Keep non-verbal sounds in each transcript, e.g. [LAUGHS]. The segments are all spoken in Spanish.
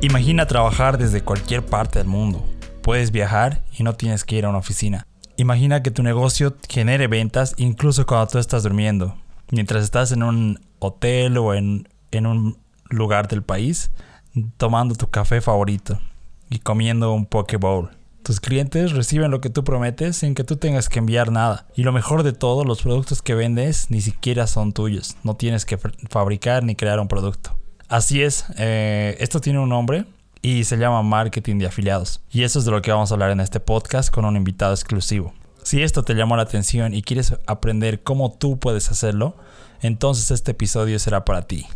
Imagina trabajar desde cualquier parte del mundo. Puedes viajar y no tienes que ir a una oficina. Imagina que tu negocio genere ventas incluso cuando tú estás durmiendo. Mientras estás en un hotel o en, un lugar del país, tomando tu café favorito y comiendo un poke bowl. Tus clientes reciben lo que tú prometes sin que tú tengas que enviar nada. Y lo mejor de todo, los productos que vendes ni siquiera son tuyos. No tienes que fabricar ni crear un producto. Así es, eh, esto tiene un nombre y se llama marketing de afiliados. Y eso es de lo que vamos a hablar en este podcast con un invitado exclusivo. Si esto te llamó la atención y quieres aprender cómo tú puedes hacerlo, entonces este episodio será para ti.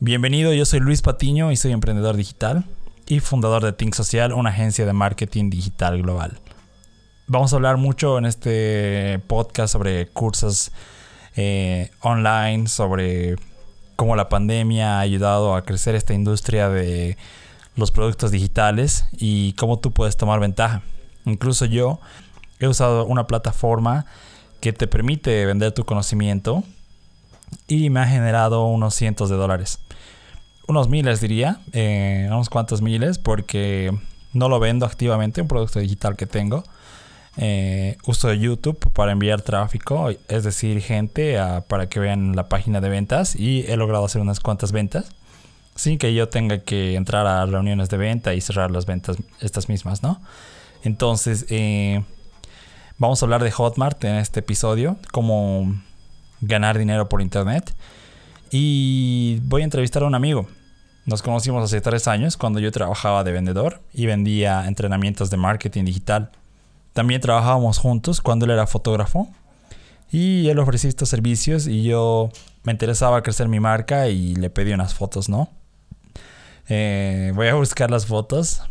Bienvenido, yo soy Luis Patiño y soy emprendedor digital y fundador de Think Social, una agencia de marketing digital global. Vamos a hablar mucho en este podcast sobre cursos eh, online, sobre cómo la pandemia ha ayudado a crecer esta industria de los productos digitales y cómo tú puedes tomar ventaja. Incluso yo he usado una plataforma que te permite vender tu conocimiento y me ha generado unos cientos de dólares. Unos miles diría, eh, unos cuantos miles porque no lo vendo activamente, un producto digital que tengo eh, uso de YouTube para enviar tráfico, es decir, gente para que vean la página de ventas y he logrado hacer unas cuantas ventas sin que yo tenga que entrar a reuniones de venta y cerrar las ventas estas mismas, ¿no? Entonces, eh, vamos a hablar de Hotmart en este episodio, cómo ganar dinero por internet y voy a entrevistar a un amigo. Nos conocimos hace tres años cuando yo trabajaba de vendedor y vendía entrenamientos de marketing digital. También trabajábamos juntos cuando él era fotógrafo y él ofrecía estos servicios y yo me interesaba crecer mi marca y le pedí unas fotos, ¿no? Eh, voy a buscar las fotos.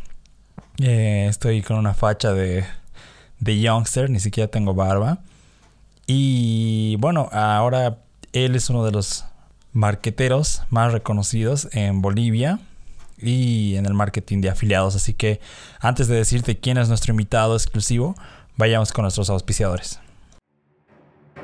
Eh, estoy con una facha de, de youngster, ni siquiera tengo barba. Y bueno, ahora él es uno de los marqueteros más reconocidos en Bolivia y en el marketing de afiliados. Así que antes de decirte quién es nuestro invitado exclusivo, vayamos con nuestros auspiciadores.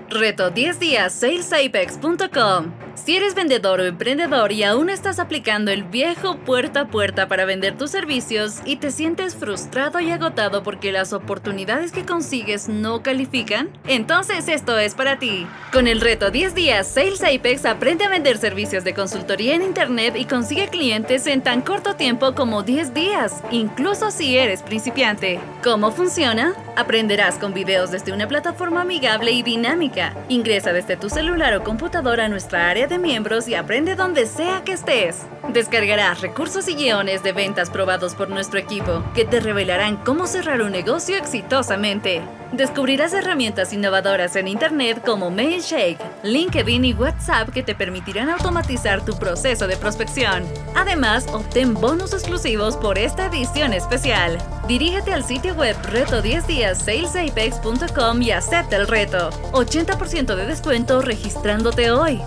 Reto 10 días salesapex.com. Si eres vendedor o emprendedor y aún estás aplicando el viejo puerta a puerta para vender tus servicios y te sientes frustrado y agotado porque las oportunidades que consigues no califican, entonces esto es para ti. Con el reto 10 días Sales Apex aprende a vender servicios de consultoría en internet y consigue clientes en tan corto tiempo como 10 días, incluso si eres principiante. ¿Cómo funciona? Aprenderás con videos desde una plataforma amigable y dinámica Ingresa desde tu celular o computadora a nuestra área de miembros y aprende donde sea que estés. Descargarás recursos y guiones de ventas probados por nuestro equipo que te revelarán cómo cerrar un negocio exitosamente. Descubrirás herramientas innovadoras en Internet como Mailshake, LinkedIn y WhatsApp que te permitirán automatizar tu proceso de prospección. Además, obtén bonos exclusivos por esta edición especial. Dirígete al sitio web reto 10 días salesapex.com y acepta el reto. 80% de descuento registrándote hoy.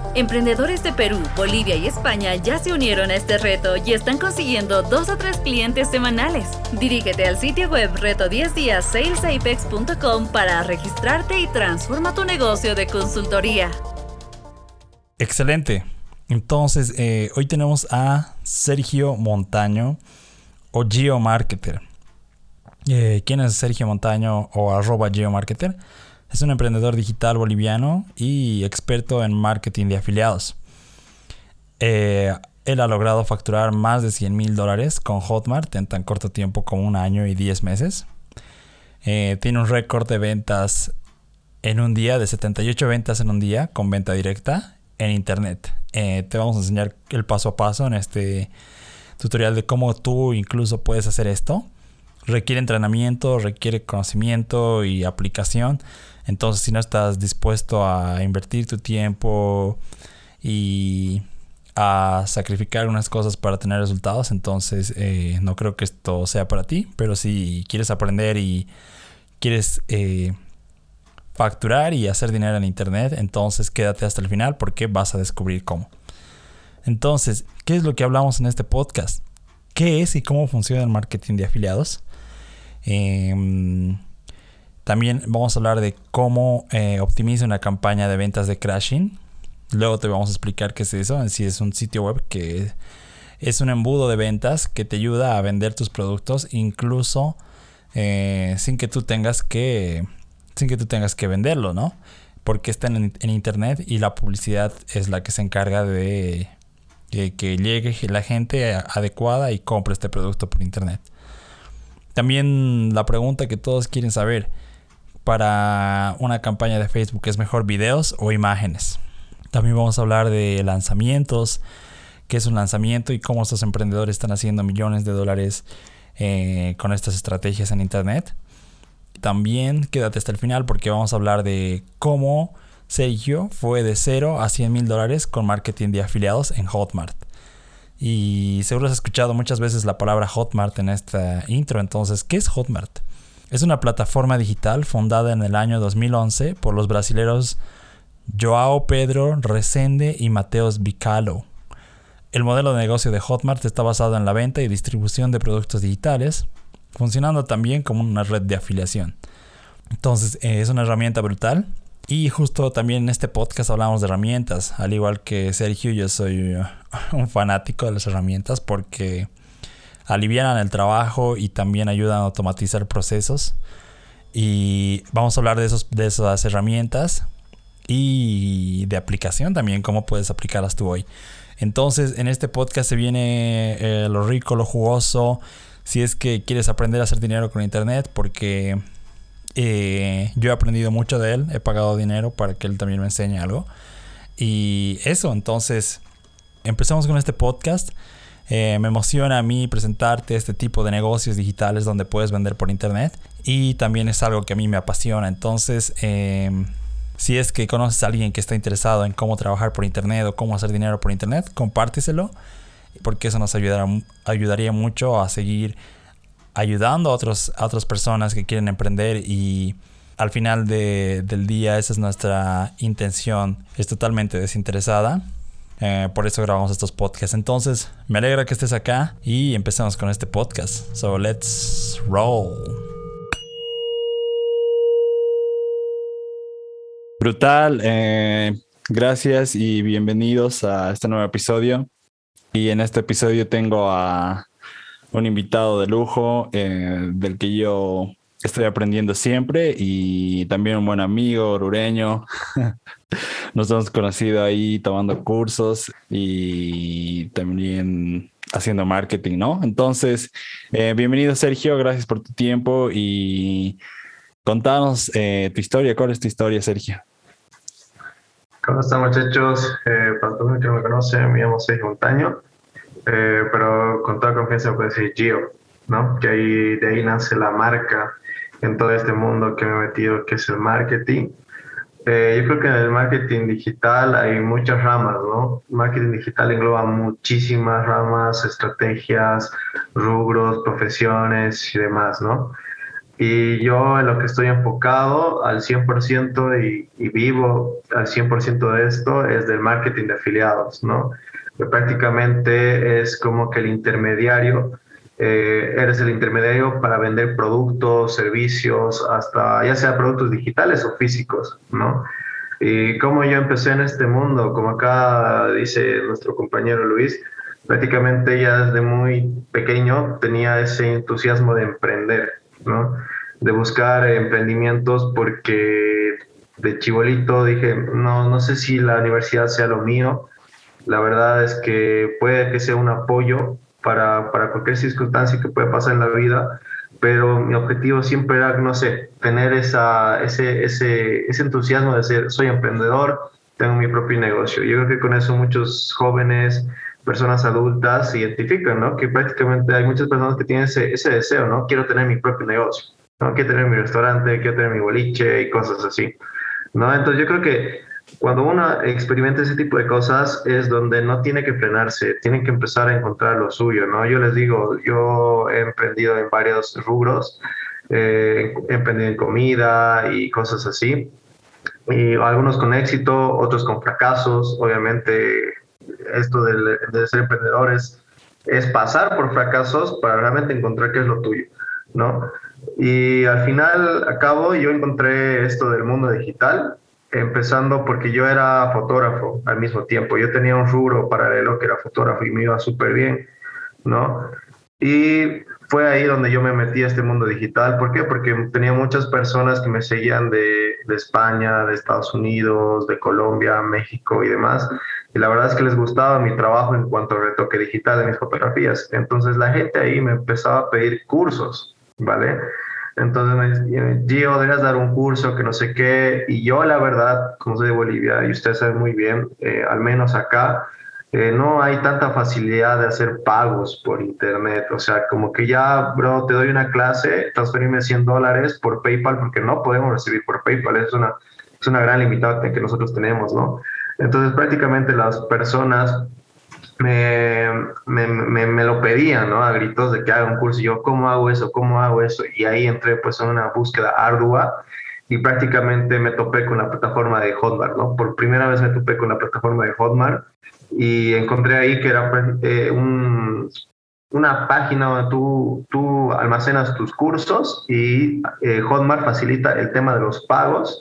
Emprendedores de Perú, Bolivia y España ya se unieron a este reto y están consiguiendo 2 o 3 clientes semanales. Dirígete al sitio web reto 10 días salesapex.com para registrarte y transforma tu negocio de consultoría. Excelente. Entonces, eh, hoy tenemos a Sergio Montaño o Geomarketer. Eh, ¿Quién es Sergio Montaño o arroba Geomarketer? Es un emprendedor digital boliviano y experto en marketing de afiliados. Eh, él ha logrado facturar más de 100 mil dólares con Hotmart en tan corto tiempo como un año y 10 meses. Eh, tiene un récord de ventas en un día, de 78 ventas en un día con venta directa en internet. Eh, te vamos a enseñar el paso a paso en este tutorial de cómo tú incluso puedes hacer esto. Requiere entrenamiento, requiere conocimiento y aplicación. Entonces, si no estás dispuesto a invertir tu tiempo y a sacrificar unas cosas para tener resultados, entonces eh, no creo que esto sea para ti. Pero si quieres aprender y quieres eh, facturar y hacer dinero en internet, entonces quédate hasta el final porque vas a descubrir cómo. Entonces, ¿qué es lo que hablamos en este podcast? ¿Qué es y cómo funciona el marketing de afiliados? Em, también vamos a hablar de cómo eh, optimiza una campaña de ventas de crashing. Luego te vamos a explicar qué es eso, en si es un sitio web que es un embudo de ventas que te ayuda a vender tus productos incluso eh, sin que tú tengas que sin que tú tengas que venderlo, ¿no? Porque está en, internet y la publicidad es la que se encarga de que llegue la gente adecuada y compre este producto por internet. También la pregunta que todos quieren saber para una campaña de Facebook es mejor videos o imágenes. También vamos a hablar de lanzamientos, qué es un lanzamiento y cómo estos emprendedores están haciendo millones de dólares eh, con estas estrategias en Internet. También quédate hasta el final porque vamos a hablar de cómo Sergio fue de 0 a 100 mil dólares con marketing de afiliados en Hotmart. Y seguro has escuchado muchas veces la palabra Hotmart en esta intro. Entonces, ¿qué es Hotmart? Es una plataforma digital fundada en el año 2011 por los brasileros Joao Pedro Resende y Mateos Bicalo. El modelo de negocio de Hotmart está basado en la venta y distribución de productos digitales, funcionando también como una red de afiliación. Entonces eh, es una herramienta brutal. Y justo también en este podcast hablamos de herramientas. Al igual que Sergio, yo soy uh, [LAUGHS] un fanático de las herramientas porque alivian el trabajo y también ayudan a automatizar procesos. Y vamos a hablar de, esos, de esas herramientas y de aplicación también, cómo puedes aplicarlas tú hoy. Entonces, en este podcast se viene eh, lo rico, lo jugoso. Si es que quieres aprender a hacer dinero con internet, porque eh, yo he aprendido mucho de él, he pagado dinero para que él también me enseñe algo. Y eso, entonces, empezamos con este podcast. Eh, me emociona a mí presentarte este tipo de negocios digitales donde puedes vender por internet y también es algo que a mí me apasiona. Entonces, em, si es que conoces a alguien que está interesado en cómo trabajar por internet o cómo hacer dinero por internet, compárteselo porque eso nos ayudará, ayudaría mucho a seguir ayudando a, otros, a otras personas que quieren emprender y al final del día esa es nuestra intención, es totalmente desinteresada. Eh, por eso grabamos estos podcasts. Entonces, me alegra que estés acá y empecemos con este podcast. So, let's roll. Brutal. Eh, gracias y bienvenidos a este nuevo episodio. Y en este episodio tengo a un invitado de lujo eh, del que yo estoy aprendiendo siempre y también un buen amigo orureño. [LAUGHS] Nos hemos conocido ahí tomando cursos y también haciendo marketing, ¿no? Entonces, eh, bienvenido Sergio, gracias por tu tiempo y contanos eh, tu historia. ¿Cuál es tu historia, Sergio? ¿Cómo están muchachos? Eh, para todos los que no me conocen, me llamo Sergio Montaño, pero con toda confianza puedo decir Gio, ¿no? Que ahí, de ahí nace la marca en todo este mundo que me he metido, que es el marketing. Eh, yo creo que en el marketing digital hay muchas ramas, ¿no? Marketing digital engloba muchísimas ramas, estrategias, rubros, profesiones y demás, ¿no? Y yo en lo que estoy enfocado al 100% y, y vivo al 100% de esto es del marketing de afiliados, ¿no? Que prácticamente es como que el intermediario eh, eres el intermediario para vender productos, servicios, hasta ya sea productos digitales o físicos, ¿no? Y como yo empecé en este mundo, como acá dice nuestro compañero Luis, prácticamente ya desde muy pequeño tenía ese entusiasmo de emprender, ¿no? De buscar emprendimientos porque de chibolito dije, no, no sé si la universidad sea lo mío. La verdad es que puede que sea un apoyo, para, para cualquier circunstancia que pueda pasar en la vida, pero mi objetivo siempre era, no sé, tener esa, ese, ese, ese entusiasmo de ser, soy emprendedor, tengo mi propio negocio. Yo creo que con eso muchos jóvenes, personas adultas se identifican, ¿no? Que prácticamente hay muchas personas que tienen ese, ese deseo, ¿no? Quiero tener mi propio negocio, ¿no? Quiero tener mi restaurante, quiero tener mi boliche y cosas así, ¿no? Entonces yo creo que cuando uno experimenta ese tipo de cosas es donde no tiene que frenarse, tiene que empezar a encontrar lo suyo, ¿no? Yo les digo, yo he emprendido en varios rubros, eh, he emprendido en comida y cosas así, y algunos con éxito, otros con fracasos, obviamente esto de, de ser emprendedores es pasar por fracasos para realmente encontrar qué es lo tuyo, ¿no? Y al final, a cabo, yo encontré esto del mundo digital, empezando porque yo era fotógrafo al mismo tiempo. Yo tenía un rubro paralelo que era fotógrafo y me iba súper bien, ¿no? Y fue ahí donde yo me metí a este mundo digital. ¿Por qué? Porque tenía muchas personas que me seguían de, de España, de Estados Unidos, de Colombia, México y demás. Y la verdad es que les gustaba mi trabajo en cuanto al retoque digital de mis fotografías. Entonces la gente ahí me empezaba a pedir cursos, ¿vale? Entonces me decía, Gio, debes dar un curso que no sé qué. Y yo, la verdad, como soy de Bolivia, y ustedes saben muy bien, eh, al menos acá, eh, no hay tanta facilidad de hacer pagos por internet. O sea, como que ya, bro, te doy una clase, transferirme 100 dólares por PayPal, porque no podemos recibir por PayPal. Es una, es una gran limitante que nosotros tenemos, ¿no? Entonces, prácticamente las personas me, me, me, lo pedían, ¿no? A gritos de que haga un curso. Y yo, ¿cómo hago eso? ¿Cómo hago eso? Y ahí entré pues en una búsqueda ardua y prácticamente me topé con la plataforma de Hotmart, ¿no? Por primera vez me topé con la plataforma de Hotmart y encontré ahí que era eh, un, una página donde tú, tú almacenas tus cursos y eh, Hotmart facilita el tema de los pagos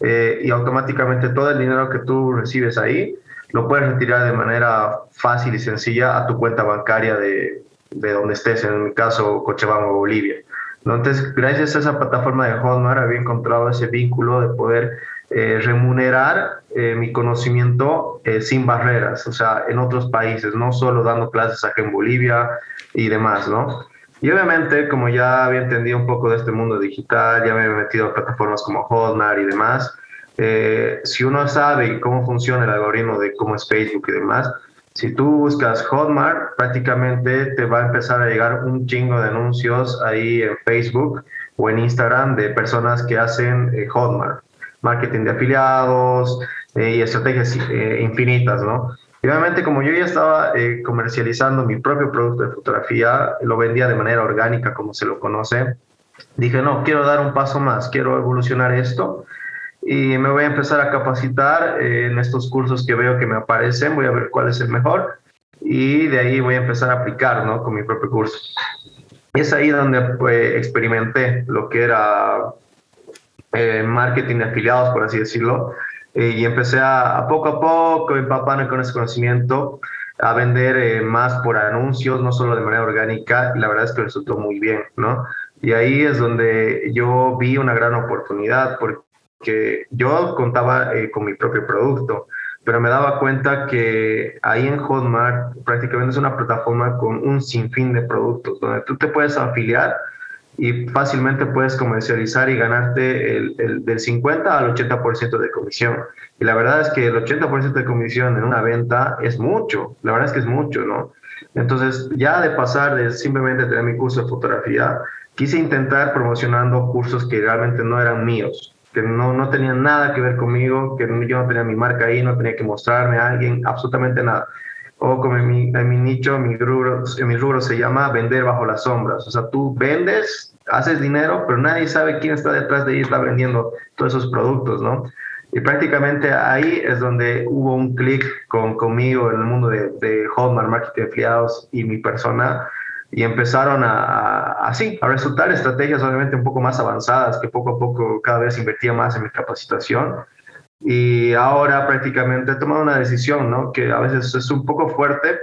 eh, y automáticamente todo el dinero que tú recibes ahí lo puedes retirar de manera fácil y sencilla a tu cuenta bancaria de, de donde estés, en mi caso Cochabamba, Bolivia. Entonces, gracias a esa plataforma de Hotmart había encontrado ese vínculo de poder eh, remunerar eh, mi conocimiento eh, sin barreras, o sea, en otros países, no solo dando clases aquí en Bolivia y demás, ¿no? Y obviamente, como ya había entendido un poco de este mundo digital, ya me he metido a plataformas como Hotmart y demás, eh, si uno sabe cómo funciona el algoritmo de cómo es Facebook y demás, si tú buscas Hotmart, prácticamente te va a empezar a llegar un chingo de anuncios ahí en Facebook o en Instagram de personas que hacen eh, Hotmart, marketing de afiliados eh, y estrategias infinitas, ¿no? Y obviamente como yo ya estaba comercializando mi propio producto de fotografía, lo vendía de manera orgánica como se lo conoce, dije, no, quiero dar un paso más, quiero evolucionar esto y me voy a empezar a capacitar eh, en estos cursos que veo que me aparecen, voy a ver cuál es el mejor y de ahí voy a empezar a aplicar ¿no? con mi propio curso. Es ahí donde pues, experimenté lo que era eh, marketing de afiliados, por así decirlo, eh, y empecé a, a, poco a poco empaparme con ese conocimiento, a vender más por anuncios, no solo de manera orgánica, y la verdad es que resultó muy bien, ¿no? Y ahí es donde yo vi una gran oportunidad, porque que yo contaba eh, con mi propio producto, pero me daba cuenta que ahí en Hotmart prácticamente es una plataforma con un sinfín de productos, donde tú te puedes afiliar y fácilmente puedes comercializar y ganarte el, del 50 al 80% de comisión. Y la verdad es que el 80% de comisión en una venta es mucho, la verdad es que es mucho, ¿no? Entonces, ya de pasar de simplemente tener mi curso de fotografía, quise intentar promocionando cursos que realmente no eran míos, que no, no tenían nada que ver conmigo, que yo no tenía mi marca ahí, no tenía que mostrarme a alguien, absolutamente nada. O como en mi, en mi nicho, mi rubro, en mi rubro se llama vender bajo las sombras. O sea, tú vendes, haces dinero, pero nadie sabe quién está detrás de ahí, está vendiendo todos esos productos, ¿no? Y prácticamente ahí es donde hubo un clic con, conmigo en el mundo de, de Hotmart, marketing de afiliados y mi persona, y empezaron a, así, a resultar estrategias obviamente un poco más avanzadas, que poco a poco cada vez invertía más en mi capacitación. Y ahora prácticamente he tomado una decisión, ¿no? que a veces es un poco fuerte,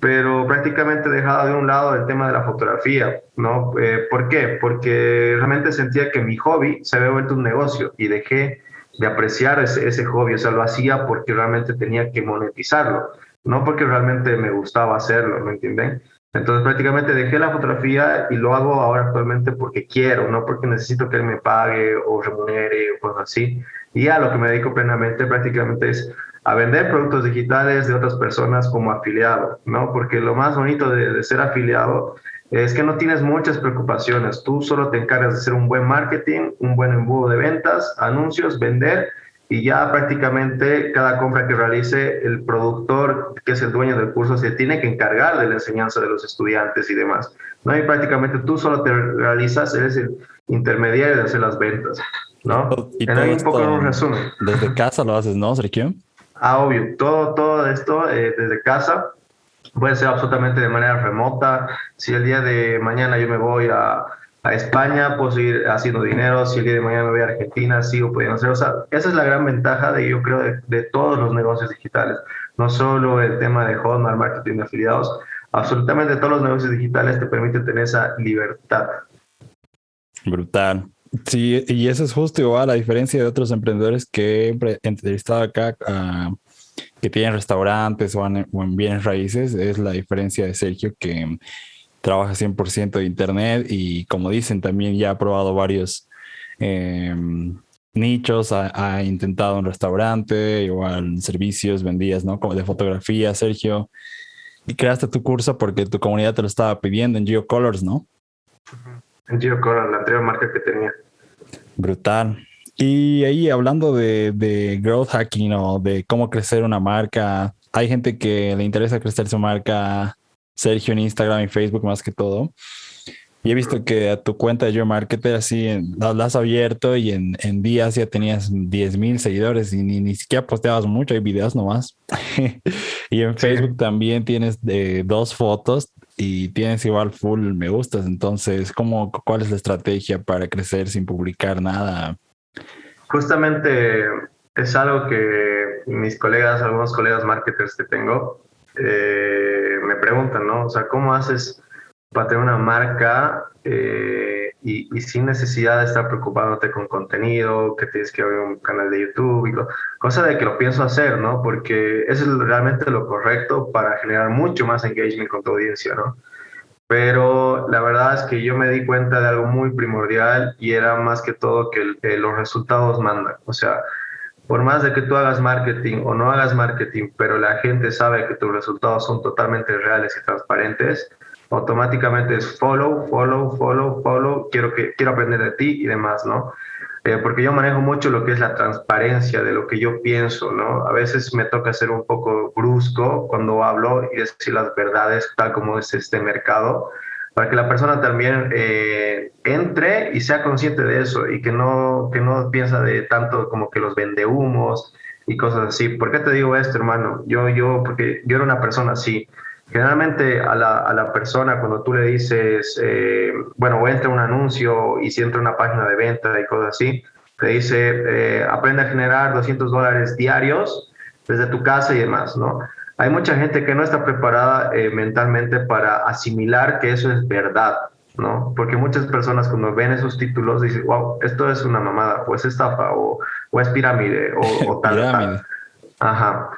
pero prácticamente he dejado de un lado el tema de la fotografía, ¿no? Eh, ¿Por qué? Porque realmente sentía que mi hobby se había vuelto un negocio y dejé de apreciar ese, ese hobby, o sea, lo hacía porque realmente tenía que monetizarlo, no porque realmente me gustaba hacerlo, ¿me entienden? Entonces prácticamente dejé la fotografía y lo hago ahora actualmente porque quiero, no porque necesito que él me pague o remunere o cosas así. Y a lo que me dedico plenamente prácticamente es a vender productos digitales de otras personas como afiliado, ¿no? Porque lo más bonito de, de ser afiliado es que no tienes muchas preocupaciones. Tú solo te encargas de hacer un buen marketing, un buen embudo de ventas, anuncios, vender y ya prácticamente cada compra que realice el productor, que es el dueño del curso, se tiene que encargar de la enseñanza de los estudiantes y demás. ¿no? Y prácticamente tú solo te realizas, eres el intermediario de hacer las ventas. ¿no? Y todo un poco en un resumen. Desde casa lo haces, ¿no, Sergio? Ah, obvio. Todo, todo esto eh, desde casa puede ser absolutamente de manera remota. Si el día de mañana yo me voy a a España, puedo seguir haciendo dinero, si el día de mañana me voy a Argentina, sigo pudiendo hacer. O sea, esa es la gran ventaja de, yo creo, de, todos los negocios digitales. No solo el tema de Hotmart, marketing de afiliados, absolutamente todos los negocios digitales te permiten tener esa libertad. Brutal. Sí, y eso es justo igual, a diferencia de otros emprendedores que he entrevistado acá, que tienen restaurantes o en, o en bienes raíces, es la diferencia de Sergio que trabaja 100% de Internet y como dicen, también ya ha probado varios em, nichos, ha, intentado un restaurante, igual servicios, vendías, ¿no? Como de fotografía, Sergio. Y creaste tu curso porque tu comunidad te lo estaba pidiendo en GeoColors, ¿no? En GeoColors, la anterior marca que tenía. Brutal. Y ahí hablando de, de growth hacking o de cómo crecer una marca, hay gente que le interesa crecer su marca Sergio en Instagram y Facebook más que todo. Y he visto que a tu cuenta de Your Marketer así la, has abierto y en, en, días ya tenías 10 mil seguidores y ni, ni siquiera posteabas mucho, hay videos nomás. [LAUGHS] y en Facebook también tienes de, dos fotos y tienes igual full me gustas. Entonces, ¿cómo, ¿cuál es la estrategia para crecer sin publicar nada? Justamente es algo que mis colegas, algunos colegas marketers que tengo, eh, preguntan, ¿no? O sea, ¿cómo haces para tener una marca eh, y, sin necesidad de estar preocupándote con contenido, que tienes que abrir un canal de YouTube y cosa de que lo pienso hacer, ¿no? Porque eso es realmente lo correcto para generar mucho más engagement con tu audiencia, ¿no? Pero la verdad es que yo me di cuenta de algo muy primordial y era más que todo que los resultados mandan. O sea, por más de que tú hagas marketing o no hagas marketing, pero la gente sabe que tus resultados son totalmente reales y transparentes, automáticamente es follow, follow, follow, follow, quiero, que, quiero aprender de ti y demás, ¿no? Eh, porque yo manejo mucho lo que es la transparencia de lo que yo pienso, ¿no? A veces me toca ser un poco brusco cuando hablo y decir las verdades tal como es este mercado, para que la persona también eh, entre y sea consciente de eso y que no, que no piensa de tanto como que los vende humos y cosas así. ¿Por qué te digo esto, hermano? Yo, yo, porque yo era una persona así. Generalmente a la, a la persona cuando tú le dices, eh, bueno, entra un anuncio y si entra una página de venta y cosas así, te dice, eh, aprende a generar 200 dólares diarios desde tu casa y demás, ¿no? Hay mucha gente que no está preparada eh, mentalmente para asimilar que eso es verdad, ¿no? Porque muchas personas cuando ven esos títulos dicen, wow, esto es una mamada, o es estafa, o, o es pirámide, o, [LAUGHS] tal, tal. Ajá.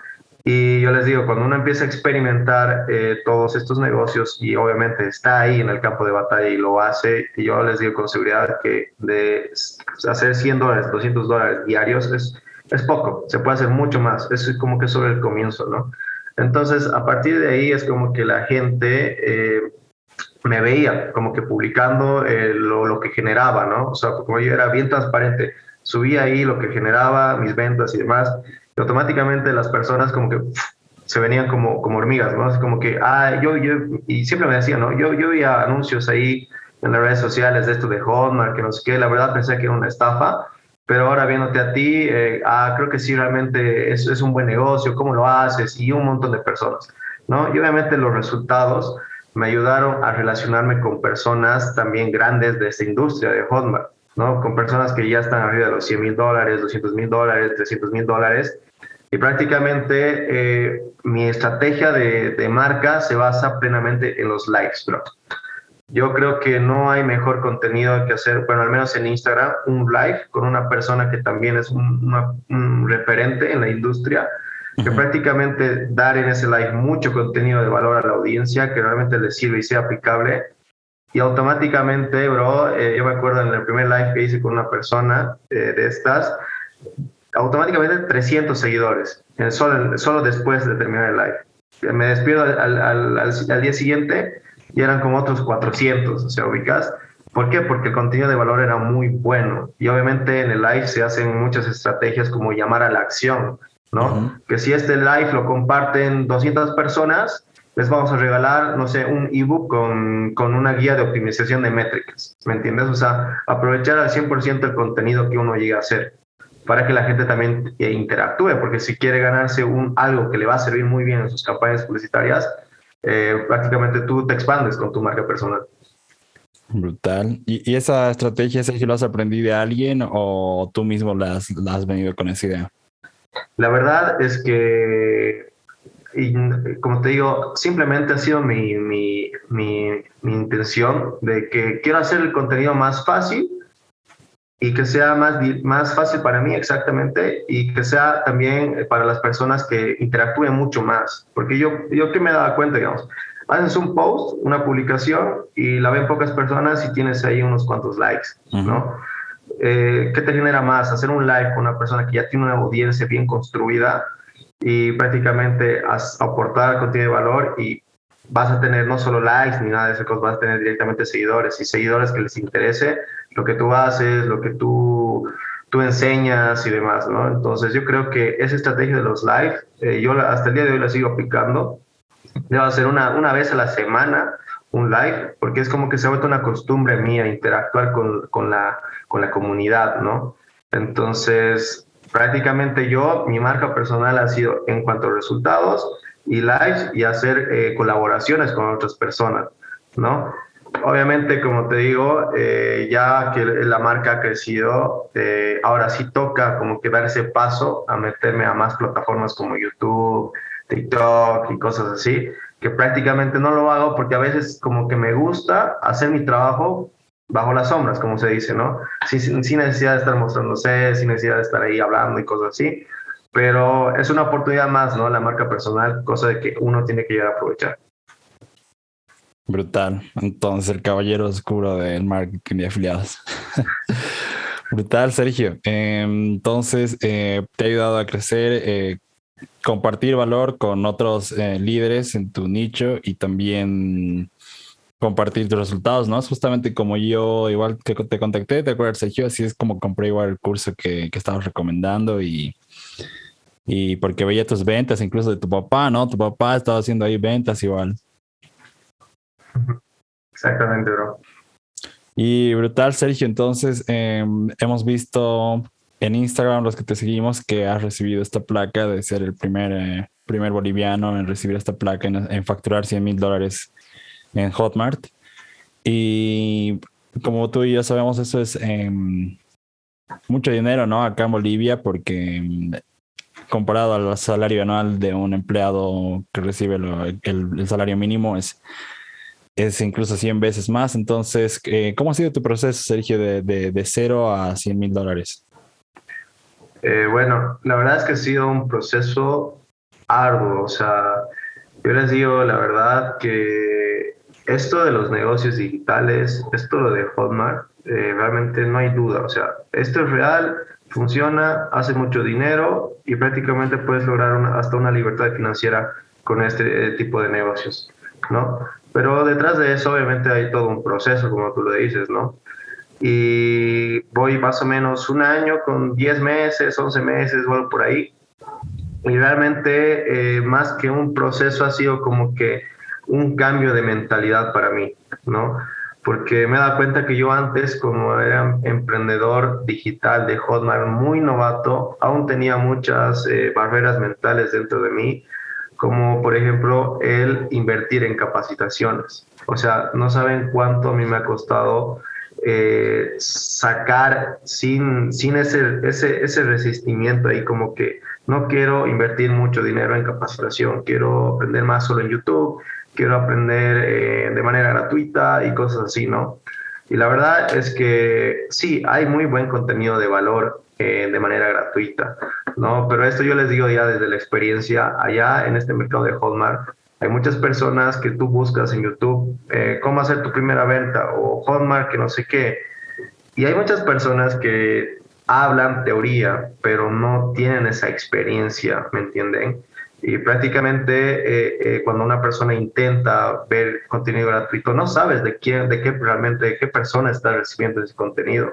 Y yo les digo, cuando uno empieza a experimentar eh, todos estos negocios y obviamente está ahí en el campo de batalla y lo hace, y yo les digo con seguridad que de hacer 100 dólares, 200 dólares diarios es, es poco, se puede hacer mucho más, es como que solo el comienzo, ¿no? Entonces, a partir de ahí es como que la gente eh, me veía como que publicando eh, lo, que generaba, ¿no? O sea, como yo era bien transparente, subía ahí lo que generaba, mis ventas y demás, y automáticamente las personas como que se venían como, como hormigas, ¿no? Como que, ah, yo, yo, y siempre me decían, ¿no? Yo, yo veía anuncios ahí en las redes sociales de esto de Hotmart, que no sé qué, la verdad pensé que era una estafa, pero ahora viéndote a ti, eh, ah, creo que sí, realmente es, es, un buen negocio, cómo lo haces y un montón de personas, ¿no? Y obviamente los resultados me ayudaron a relacionarme con personas también grandes de esta industria de Hotmart, ¿no? Con personas que ya están arriba de los 100 mil dólares, 200 mil dólares, 300 mil dólares. Y prácticamente eh, mi estrategia de, de, marca se basa plenamente en los likes, bro. Yo creo que no hay mejor contenido que hacer, bueno, al menos en Instagram, un live con una persona que también es un, referente en la industria, que prácticamente dar en ese live mucho contenido de valor a la audiencia que realmente le sirve y sea aplicable. Y automáticamente, bro, eh, yo me acuerdo en el primer live que hice con una persona eh, de estas, automáticamente 300 seguidores, solo, solo después de terminar el live. Me despido al, al, al día siguiente y eran como otros 400, o sea, ubicas. ¿Por qué? Porque el contenido de valor era muy bueno y obviamente en el live se hacen muchas estrategias como llamar a la acción, ¿no? Que si este live lo comparten 200 personas, les vamos a regalar, no sé, un ebook con, con una guía de optimización de métricas, ¿me entiendes? O sea, aprovechar al 100% el contenido que uno llega a hacer para que la gente también interactúe, porque si quiere ganarse un, algo que le va a servir muy bien en sus campañas publicitarias, eh, prácticamente tú te expandes con tu marca personal. Brutal. ¿Y, esa estrategia, si lo has aprendido de alguien o tú mismo la has, la has venido con esa idea? La verdad es que y como te digo, simplemente ha sido mi, mi, mi, mi, intención de que quiero hacer el contenido más fácil y que sea más, más fácil para mí exactamente y que sea también para las personas que interactúen mucho más. Porque yo, yo que me dado cuenta, digamos, haces un post, una publicación y la ven pocas personas y tienes ahí unos cuantos likes, ¿no? Eh, ¿Qué te genera más? Hacer un live con una persona que ya tiene una audiencia bien construida y prácticamente aportar contenido de valor y vas a tener no solo likes ni nada de esas cosas, vas a tener directamente seguidores y seguidores que les interese lo que tú haces, lo que tú, tú enseñas y demás, ¿no? Entonces yo creo que esa estrategia de los live, eh, yo hasta el día de hoy la sigo aplicando. Debo hacer una, una vez a la semana un live, porque es como que se ha vuelto una costumbre mía interactuar con, con, la, con la comunidad, ¿no? Entonces, prácticamente yo, mi marca personal ha sido en cuanto a resultados y lives y hacer eh, colaboraciones con otras personas, ¿no? Obviamente, como te digo, eh, ya que la marca ha crecido, eh, ahora sí toca como que dar ese paso a meterme a más plataformas como YouTube, TikTok y cosas así, que prácticamente no lo hago porque a veces como que me gusta hacer mi trabajo bajo las sombras, como se dice, ¿no? Sin, sin, necesidad de estar mostrándose, sin necesidad de estar ahí hablando y cosas así, pero es una oportunidad más, ¿no? La marca personal, cosa de que uno tiene que llegar a aprovechar. Brutal. Entonces, el caballero oscuro del marketing de afiliados. [LAUGHS] Brutal, Sergio. Em, entonces, eh, te ha ayudado a crecer, eh, compartir valor con otros eh, líderes en tu nicho y también compartir tus resultados, ¿no? Es justamente como yo, igual que te contacté, ¿te acuerdas, Sergio? Así es como compré igual el curso que, que estabas recomendando y, y porque veía tus ventas, incluso de tu papá, ¿no? Tu papá estaba haciendo ahí ventas igual. Exactamente, bro. Y brutal, Sergio. Entonces, em, hemos visto en Instagram, los que te seguimos, que has recibido esta placa de ser el primer, eh, primer boliviano en recibir esta placa, en, en facturar 100 mil dólares en Hotmart. Y como tú y yo sabemos, eso es em, mucho dinero, ¿no? Acá en Bolivia, porque em, comparado al salario anual de un empleado que recibe el, salario mínimo, es, es incluso 100 veces más. Entonces, eh, ¿cómo ha sido tu proceso, Sergio, de, de, 0 a 100 mil dólares? Eh, bueno, la verdad es que ha sido un proceso arduo. O sea, yo les digo la verdad que esto de los negocios digitales, esto de Hotmart, eh, realmente no hay duda. O sea, esto es real, funciona, hace mucho dinero y prácticamente puedes lograr hasta una libertad financiera con este eh, tipo de negocios, ¿no? Pero detrás de eso obviamente hay todo un proceso, como tú lo dices, ¿no? Y voy más o menos un año con 10 meses, 11 meses, bueno, por ahí. Y realmente eh, más que un proceso ha sido como que un cambio de mentalidad para mí, ¿no? Porque me he dado cuenta que yo antes, como era emprendedor digital de Hotmart, muy novato, aún tenía muchas eh, barreras mentales dentro de mí, como por ejemplo el invertir en capacitaciones. O sea, no saben cuánto a mí me ha costado eh, sacar sin, sin ese, ese, ese resistimiento ahí, como que no quiero invertir mucho dinero en capacitación, quiero aprender más solo en YouTube, quiero aprender eh, de manera gratuita y cosas así, ¿no? Y la verdad es que sí, hay muy buen contenido de valor eh, de manera gratuita, ¿no? Pero esto yo les digo ya desde la experiencia, allá en este mercado de Hotmart, hay muchas personas que tú buscas en YouTube eh, cómo hacer tu primera venta o Hotmart que no sé qué. Y hay muchas personas que hablan teoría, pero no tienen esa experiencia, ¿me entienden? Y prácticamente eh, eh, cuando una persona intenta ver contenido gratuito, no sabes de quién, de qué realmente, de qué persona está recibiendo ese contenido,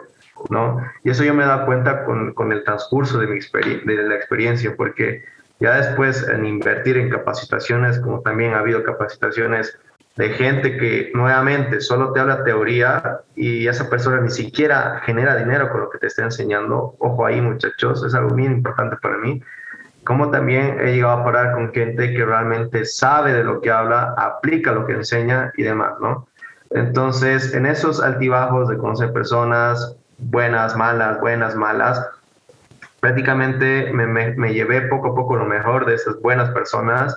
¿no? Y eso yo me he dado cuenta con, con el transcurso de, mi de la experiencia, porque ya después en invertir en capacitaciones, como también ha habido capacitaciones de gente que nuevamente solo te habla teoría y esa persona ni siquiera genera dinero con lo que te está enseñando. Ojo ahí muchachos, es algo muy importante para mí como también he llegado a parar con gente que realmente sabe de lo que habla, aplica lo que enseña y demás, ¿no? Entonces, en esos altibajos de conocer personas buenas, malas, buenas, malas, prácticamente me, me, llevé poco a poco lo mejor de esas buenas personas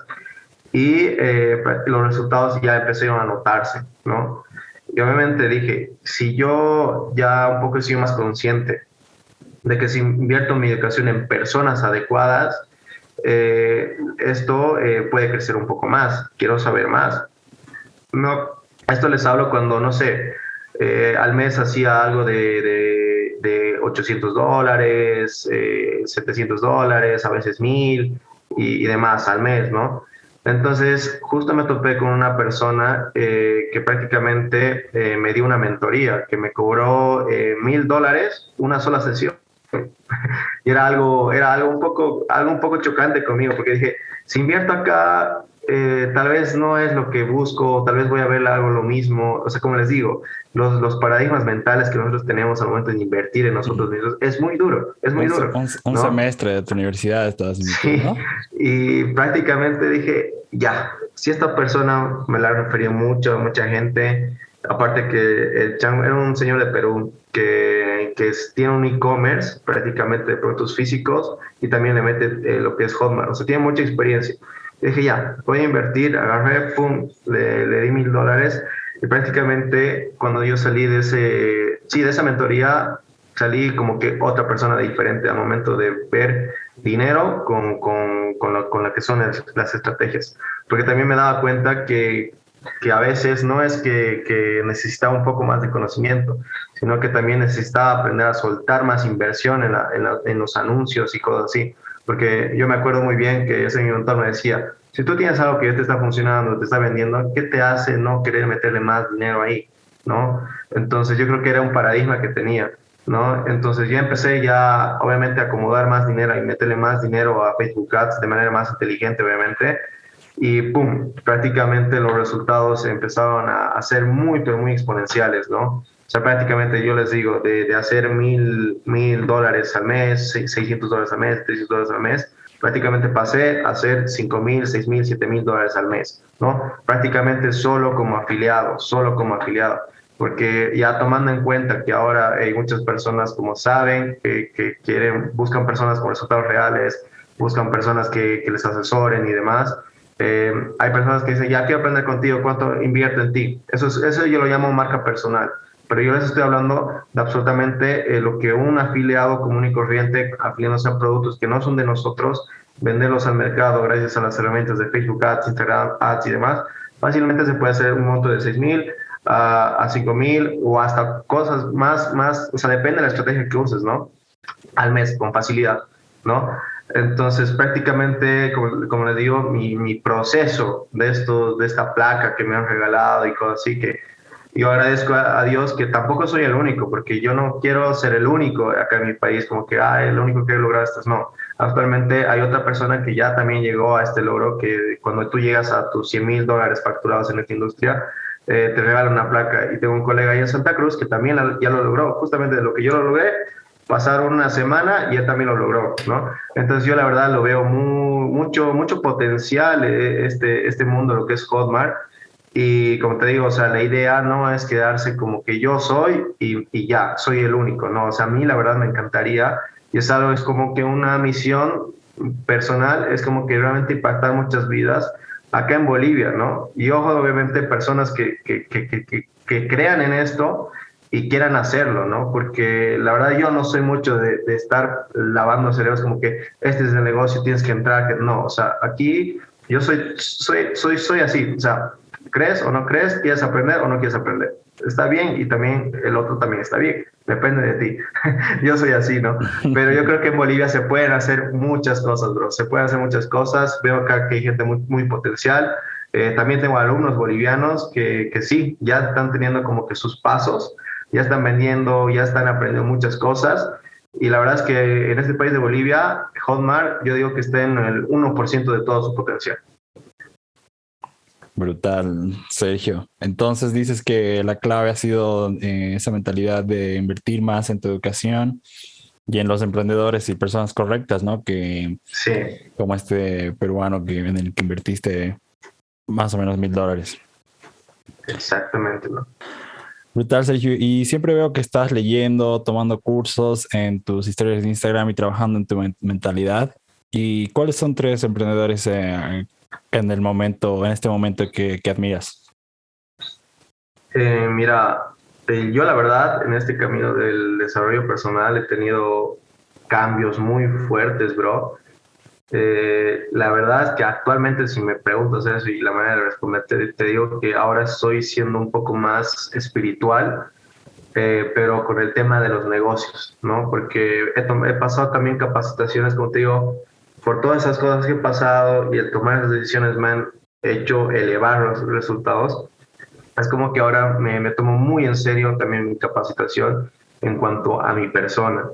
y eh, los resultados ya empezaron a notarse, ¿no? Y obviamente dije, si yo ya un poco soy más consciente de que si invierto mi educación en personas adecuadas, eh, esto eh, puede crecer un poco más, quiero saber más. No, esto les hablo cuando, no sé, al mes hacía algo de, de, 800 dólares, 700 dólares, a veces 1000 y, y demás al mes, ¿no? Entonces, justo me topé con una persona eh, que prácticamente eh, me dio una mentoría, que me cobró eh, mil dólares una sola sesión. [LAUGHS] y era algo, era algo un poco, algo un poco chocante conmigo, porque dije, si invierto acá, eh, tal vez no es lo que busco, tal vez voy a ver algo lo mismo. O sea, como les digo, los, los paradigmas mentales que nosotros tenemos al momento de invertir en nosotros mismos es muy duro, es muy duro. Un, semestre de tu universidad sí. Y prácticamente dije, ya, si esta persona me la referido mucho, mucha gente, aparte que el era un señor de Perú que, que tiene un e-commerce prácticamente de productos físicos y también le mete eh, lo que es Hotmart, o sea, tiene mucha experiencia dije, ya, voy a invertir, agarré, pum, le, le di mil dólares y prácticamente cuando yo salí de ese, sí, de esa mentoría, salí como que otra persona diferente al momento de ver dinero con, con, con, lo, con lo que son las, estrategias. Porque también me daba cuenta que, que a veces no es que, que, necesitaba un poco más de conocimiento, sino que también necesitaba aprender a soltar más inversión en, en, los anuncios y cosas así. Porque yo me acuerdo muy bien que ese mi me decía, si tú tienes algo que ya te está funcionando, te está vendiendo, ¿qué te hace no querer meterle más dinero ahí? ¿No? Entonces yo creo que era un paradigma que tenía, ¿no? Entonces yo empecé ya, obviamente, a acomodar más dinero y meterle más dinero a Facebook Ads de manera más inteligente, obviamente. Y pum, prácticamente los resultados empezaron a, ser muy, muy exponenciales, ¿no? O sea, prácticamente yo les digo, de, de hacer mil, mil dólares al mes, 600 dólares al mes, 300 dólares al mes, prácticamente pasé a hacer 5 mil, 6 mil, 7 mil dólares al mes, ¿no? Prácticamente solo como afiliado, solo como afiliado. Porque ya tomando en cuenta que ahora hay muchas personas, como saben, que, que quieren, buscan personas con resultados reales, buscan personas que, que les asesoren y demás, eh, hay personas que dicen, ya quiero aprender contigo, ¿cuánto invierto en ti? Eso, eso yo lo llamo marca personal pero yo les estoy hablando de absolutamente eh, lo que un afiliado común y corriente, afiliándose a productos que no son de nosotros, venderlos al mercado gracias a las herramientas de Facebook Ads, Instagram Ads y demás, fácilmente se puede hacer un monto de 6 mil a 5 mil o hasta cosas más, más, o sea, depende de la estrategia que uses, ¿no? Al mes, con facilidad, ¿no? Entonces, prácticamente, como, como les digo, mi, proceso de, esto, de esta placa que me han regalado y cosas así, que yo agradezco a, Dios que tampoco soy el único, porque yo no quiero ser el único acá en mi país, como que, ah, el único que he logrado esto. No, actualmente hay otra persona que ya también llegó a este logro, que cuando tú llegas a tus 100 mil dólares facturados en esta industria, eh, te regalan una placa. Y tengo un colega ahí en Santa Cruz que también ya lo logró, justamente de lo que yo lo logré, pasaron una semana y él también lo logró, ¿no? Entonces yo la verdad lo veo muy, mucho, mucho potencial eh, este, este mundo, lo que es Hotmart, y como te digo, o sea, la idea no es quedarse como que yo soy y, ya, soy el único, ¿no? O sea, a mí la verdad me encantaría y es algo, es como que una misión personal, es como que realmente impactar muchas vidas acá en Bolivia, ¿no? Y ojo, obviamente, personas que, que, que, que crean en esto y quieran hacerlo, ¿no? Porque la verdad yo no soy mucho de, de estar lavando cerebros como que este es el negocio, tienes que entrar, que no, o sea, aquí yo soy, soy, soy, soy así, o sea, ¿Crees o no crees? ¿Quieres aprender o no quieres aprender? Está bien y también el otro también está bien. Depende de ti. [LAUGHS] yo soy así, ¿no? Pero yo creo que en Bolivia se pueden hacer muchas cosas, bro. Se pueden hacer muchas cosas. Veo acá que hay gente muy, muy potencial. Eh, también tengo alumnos bolivianos que, que sí, ya están teniendo como que sus pasos, ya están vendiendo, ya están aprendiendo muchas cosas. Y la verdad es que en este país de Bolivia, Hotmart, yo digo que está en el 1% de todo su potencial. Brutal, Sergio. Entonces dices que la clave ha sido eh, esa mentalidad de invertir más en tu educación y en los emprendedores y personas correctas, ¿no? Que sí. como este peruano que en el que invertiste más o menos mil dólares. Exactamente, ¿no? Brutal, Sergio. Y siempre veo que estás leyendo, tomando cursos en tus historias de Instagram y trabajando en tu mentalidad. ¿Y cuáles son tres emprendedores eh, en el momento, en este momento que, admiras? Eh, mira, eh, yo la verdad en este camino del desarrollo personal he tenido cambios muy fuertes, bro. Eh, la verdad es que actualmente si me preguntas eso y la manera de responder, te, digo que ahora estoy siendo un poco más espiritual, pero con el tema de los negocios, ¿no? Porque he, he, pasado también capacitaciones, como te digo, por todas esas cosas que he pasado y el tomar esas decisiones me han hecho elevar los resultados es como que ahora me, me, tomo muy en serio también mi capacitación en cuanto a mi persona,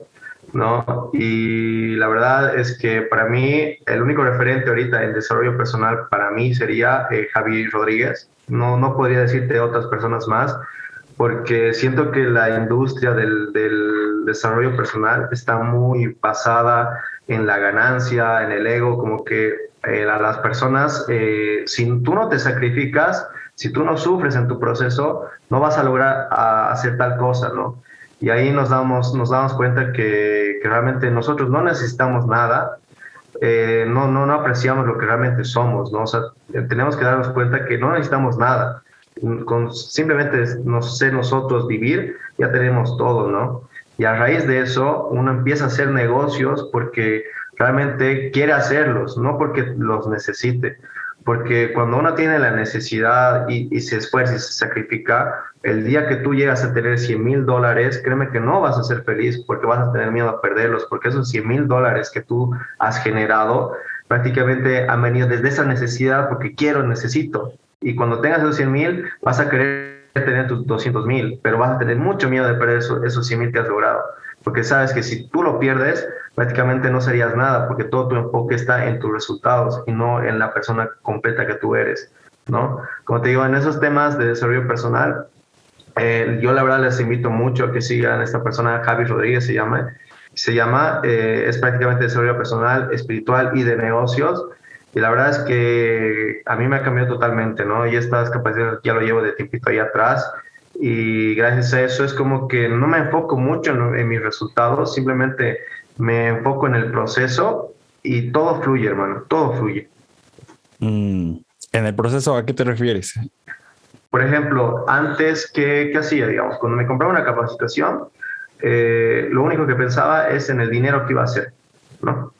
¿no? Y la verdad es que para mí el único referente ahorita en desarrollo personal para mí sería eh, Javi Rodríguez. No, no podría decirte otras personas más porque siento que la industria del, del desarrollo personal está muy basada en la ganancia, en el ego, como que eh, a las personas, eh, si tú no te sacrificas, si tú no sufres en tu proceso, no vas a lograr hacer tal cosa, ¿no? Y ahí nos damos, nos damos cuenta que, realmente nosotros no necesitamos nada, eh, no, no, no apreciamos lo que realmente somos, ¿no? O sea, tenemos que darnos cuenta que no necesitamos nada. Con simplemente no ser nosotros vivir, ya tenemos todo, ¿no? Y a raíz de eso, uno empieza a hacer negocios porque realmente quiere hacerlos, no porque los necesite porque cuando uno tiene la necesidad y, se esfuerza y se sacrifica, el día que tú llegas a tener 100 mil dólares, créeme que no vas a ser feliz porque vas a tener miedo a perderlos, porque esos 100 mil dólares que tú has generado prácticamente han venido desde esa necesidad porque quiero, necesito. Y cuando tengas esos 100 mil, vas a querer tener tus 200 mil, pero vas a tener mucho miedo de perder esos, esos 100 mil que has logrado, porque sabes que si tú lo pierdes, prácticamente no serías nada porque todo tu enfoque está en tus resultados y no en la persona completa que tú eres, ¿no? Como te digo, en esos temas de desarrollo personal, eh, yo la verdad les invito mucho a que sigan esta persona, Javi Rodríguez se llama, se llama, eh, es prácticamente desarrollo personal, espiritual y de negocios. Y la verdad es que a mí me ha cambiado totalmente, ¿no? Y estas capacidades ya lo llevo de tiempito ahí atrás. Y gracias a eso es como que no me enfoco mucho en mis resultados, simplemente me enfoco en el proceso y todo fluye, hermano, todo fluye. Mm, ¿En el proceso a qué te refieres? Por ejemplo, antes, ¿qué, qué hacía? Digamos, cuando me compraba una capacitación, eh, lo único que pensaba es en el dinero que iba a hacer, ¿no?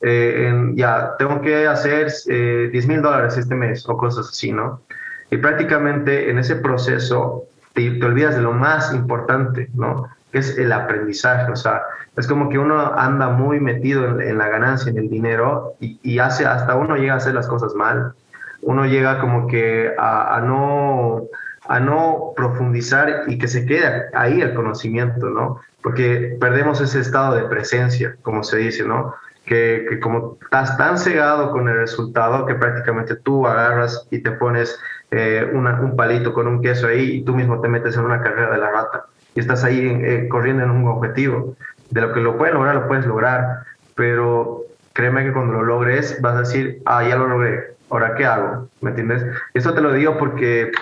Eh, ya, tengo que hacer eh, 10 mil dólares este mes o cosas así, ¿no? Y prácticamente en ese proceso te, te olvidas de lo más importante, ¿no? Que es el aprendizaje, o sea, es como que uno anda muy metido en, la ganancia, en el dinero, y, hace, hasta uno llega a hacer las cosas mal. Uno llega como que a, no, a no profundizar y que se quede ahí el conocimiento, ¿no? Porque perdemos ese estado de presencia, como se dice, ¿no? Que, que, como estás tan cegado con el resultado que prácticamente tú agarras y te pones eh, un palito con un queso ahí y tú mismo te metes en una carrera de la rata y estás ahí eh, corriendo en un objetivo de lo que lo puedes lograr, lo puedes lograr, pero créeme que cuando lo logres vas a decir, ah, ya lo logré, ahora qué hago, ¿me entiendes? Esto te lo digo porque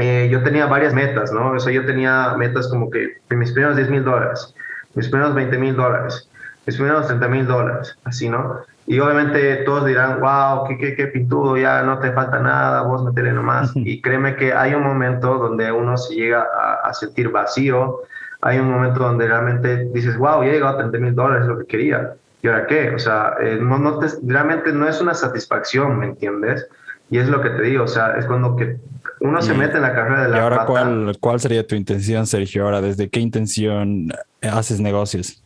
eh, yo tenía varias metas, ¿no? O sea, yo tenía metas como que mis primeros 10 mil dólares, mis primeros 20 mil dólares, mis primeros 30 mil dólares, así, ¿no? Y obviamente todos dirán, wow, qué, qué, qué pintudo, ya no te falta nada, vos metele nomás. Y créeme que hay un momento donde uno se llega a, a sentir vacío, hay un momento donde realmente dices, wow, ya he llegado a 30 mil dólares, lo que quería. ¿Y ahora qué? O sea, eh, no, no te, realmente no es una satisfacción, ¿me entiendes? Y es lo que te digo, o sea, es cuando que uno se mete en la carrera de la ¿Y ahora ¿cuál, cuál sería tu intención, Sergio? Ahora, ¿desde qué intención haces negocios?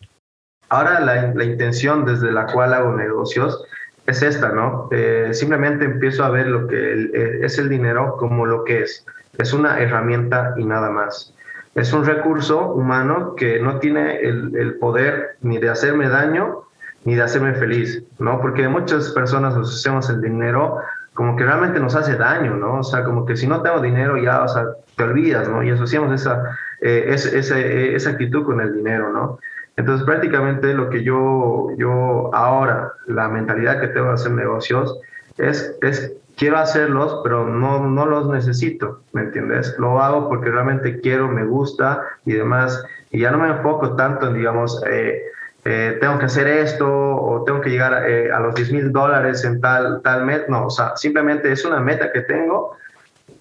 Ahora la, la intención desde la cual hago negocios es esta, ¿no? Eh, simplemente empiezo a ver lo que es el dinero como lo que es. Es una herramienta y nada más es un recurso humano que no tiene el, poder ni de hacerme daño ni de hacerme feliz, ¿no? Porque muchas personas asociamos el dinero como que realmente nos hace daño, ¿no? O sea, como que si no tengo dinero ya, o sea, te olvidas, ¿no? Y asociamos esa, eh, esa, esa actitud con el dinero, ¿no? Entonces, prácticamente lo que yo, yo ahora, la mentalidad que tengo de hacer negocios, es, es quiero hacerlos, pero no, no los necesito, ¿me entiendes? Lo hago porque realmente quiero, me gusta y demás, y ya no me enfoco tanto en, digamos, eh, eh, tengo que hacer esto o tengo que llegar eh, a los 10 mil dólares en tal, tal mes, no, o sea, simplemente es una meta que tengo,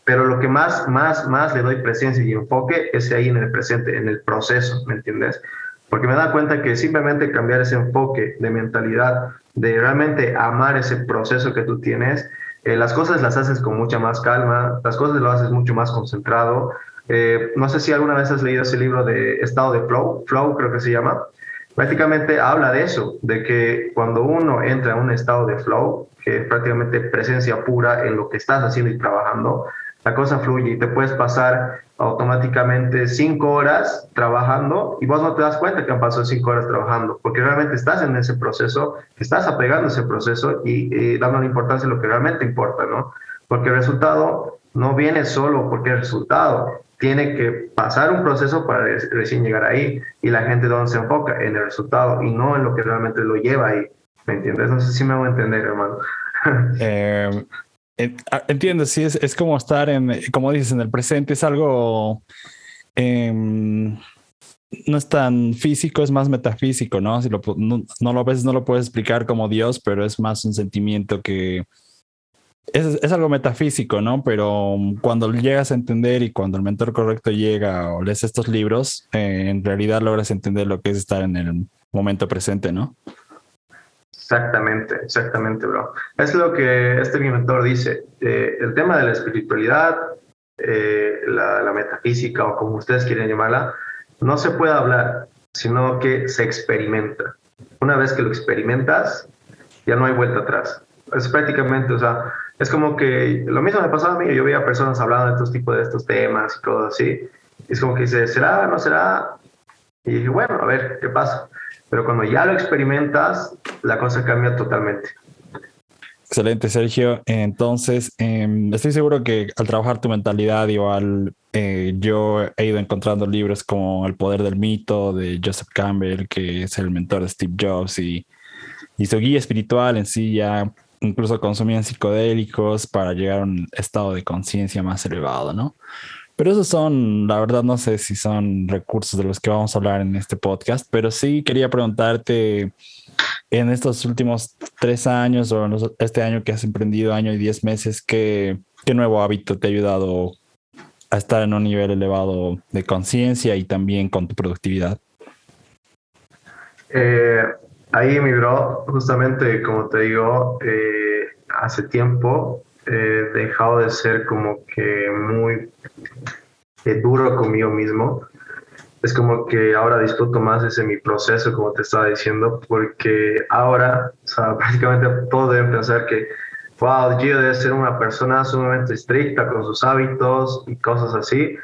pero lo que más, más, más le doy presencia y enfoque es ahí en el presente, en el proceso, ¿me entiendes? Porque me da cuenta que simplemente cambiar ese enfoque de mentalidad, de realmente amar ese proceso que tú tienes, eh, las cosas las haces con mucha más calma, las cosas lo haces mucho más concentrado. Eh, no sé si alguna vez has leído ese libro de Estado de Flow, Flow creo que se llama. Prácticamente habla de eso, de que cuando uno entra en un estado de flow, que es prácticamente presencia pura en lo que estás haciendo y trabajando, la cosa fluye y te puedes pasar automáticamente cinco horas trabajando y vos no te das cuenta que han pasado cinco horas trabajando, porque realmente estás en ese proceso, estás apegando ese proceso y, dando la importancia a lo que realmente importa, ¿no? Porque el resultado no viene solo porque el resultado, tiene que pasar un proceso para recién llegar ahí y la gente donde se enfoca en el resultado y no en lo que realmente lo lleva ahí, ¿me entiendes? No sé si me voy a entender, hermano. [LAUGHS] Eh, entiendo, sí, es, es, como estar en, como dices, en el presente, es algo, em, no es tan físico, es más metafísico, ¿no? Si lo, no, no, lo ves, no lo puedes explicar como Dios, pero es más un sentimiento que es, es, algo metafísico, ¿no? Pero cuando llegas a entender y cuando el mentor correcto llega o lees estos libros, eh, en realidad logras entender lo que es estar en el momento presente, ¿no? Exactamente, exactamente, bro. Es lo que este mi mentor dice. Eh, el tema de la espiritualidad, eh, la, metafísica o como ustedes quieren llamarla, no se puede hablar, sino que se experimenta. Una vez que lo experimentas, ya no hay vuelta atrás. Es prácticamente, o sea, es como que lo mismo me pasaba a mí. Yo veía personas hablando de estos tipos de estos temas y cosas así. es como que dice, ¿será? ¿No será? Y dije, bueno, a ver, ¿qué pasa? Pero cuando ya lo experimentas, la cosa cambia totalmente. Excelente, Sergio. Entonces, em, estoy seguro que al trabajar tu mentalidad, igual eh, yo he ido encontrando libros como El poder del mito de Joseph Campbell, que es el mentor de Steve Jobs, y, y su guía espiritual en sí ya incluso consumían psicodélicos para llegar a un estado de conciencia más elevado, ¿no? Pero esos son, la verdad, no sé si son recursos de los que vamos a hablar en este podcast, pero sí quería preguntarte en estos últimos tres años o este año que has emprendido, año y diez meses, ¿qué, qué nuevo hábito te ha ayudado a estar en un nivel elevado de conciencia y también con tu productividad? Eh, ahí, mi bro, justamente como te digo, eh, hace tiempo he dejado de ser como que muy eh, duro conmigo mismo. Es como que ahora disfruto más ese mi proceso, como te estaba diciendo, porque ahora, o sea, [LAUGHS] prácticamente todos deben pensar que, wow, Gio debe ser una persona sumamente estricta con sus hábitos y cosas así.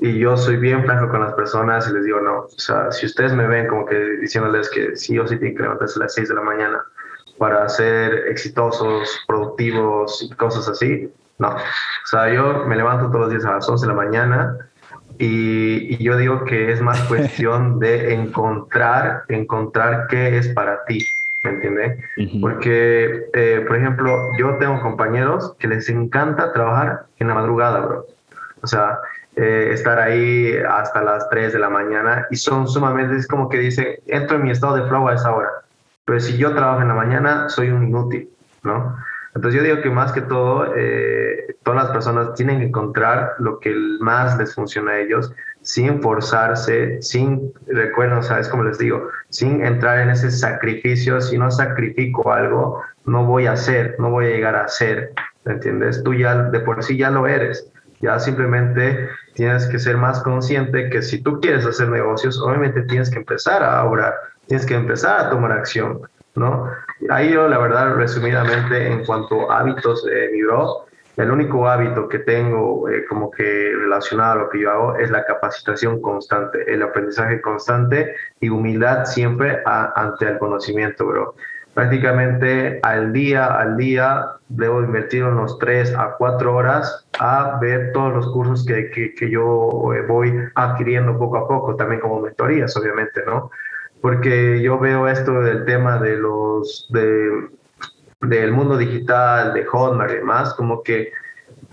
Y yo soy bien franco con las personas y les digo, no, o sea, si ustedes me ven como que diciéndoles que sí o sí tienen que levantarse a las 6 de la mañana para ser exitosos, productivos y cosas así, no. O sea, yo me levanto todos los días a las 11 de la mañana y, yo digo que es más [LAUGHS] cuestión de encontrar, encontrar qué es para ti, ¿me entiendes? Porque, eh, por ejemplo, yo tengo compañeros que les encanta trabajar en la madrugada, bro. O sea, eh, estar ahí hasta las 3 de la mañana y son sumamente, es como que dicen, entro en mi estado de flow a esa hora. Pero si yo trabajo en la mañana, soy un inútil, ¿no? Entonces yo digo que más que todo, eh, todas las personas tienen que encontrar lo que más les funciona a ellos, sin forzarse, sin, recuerden, ¿sabes? Como les digo, sin entrar en ese sacrificio, si no sacrifico algo, no voy a hacer, no voy a llegar a hacer, ¿entiendes? Tú ya de por sí ya lo eres, ya simplemente tienes que ser más consciente que si tú quieres hacer negocios, obviamente tienes que empezar a obrar, tienes que empezar a tomar acción, ¿no? Ahí yo, la verdad, resumidamente, en cuanto a hábitos, de mi bro, el único hábito que tengo eh, como que relacionado a lo que yo hago es la capacitación constante, el aprendizaje constante y humildad siempre ante el conocimiento, bro. Prácticamente al día, al día, debo invertir unos 3 a 4 horas a ver todos los cursos que, que, que yo eh, voy adquiriendo poco a poco, también como mentorías, obviamente, ¿no? Porque yo veo esto del tema de los, de del mundo digital, de Hotmart y demás, como que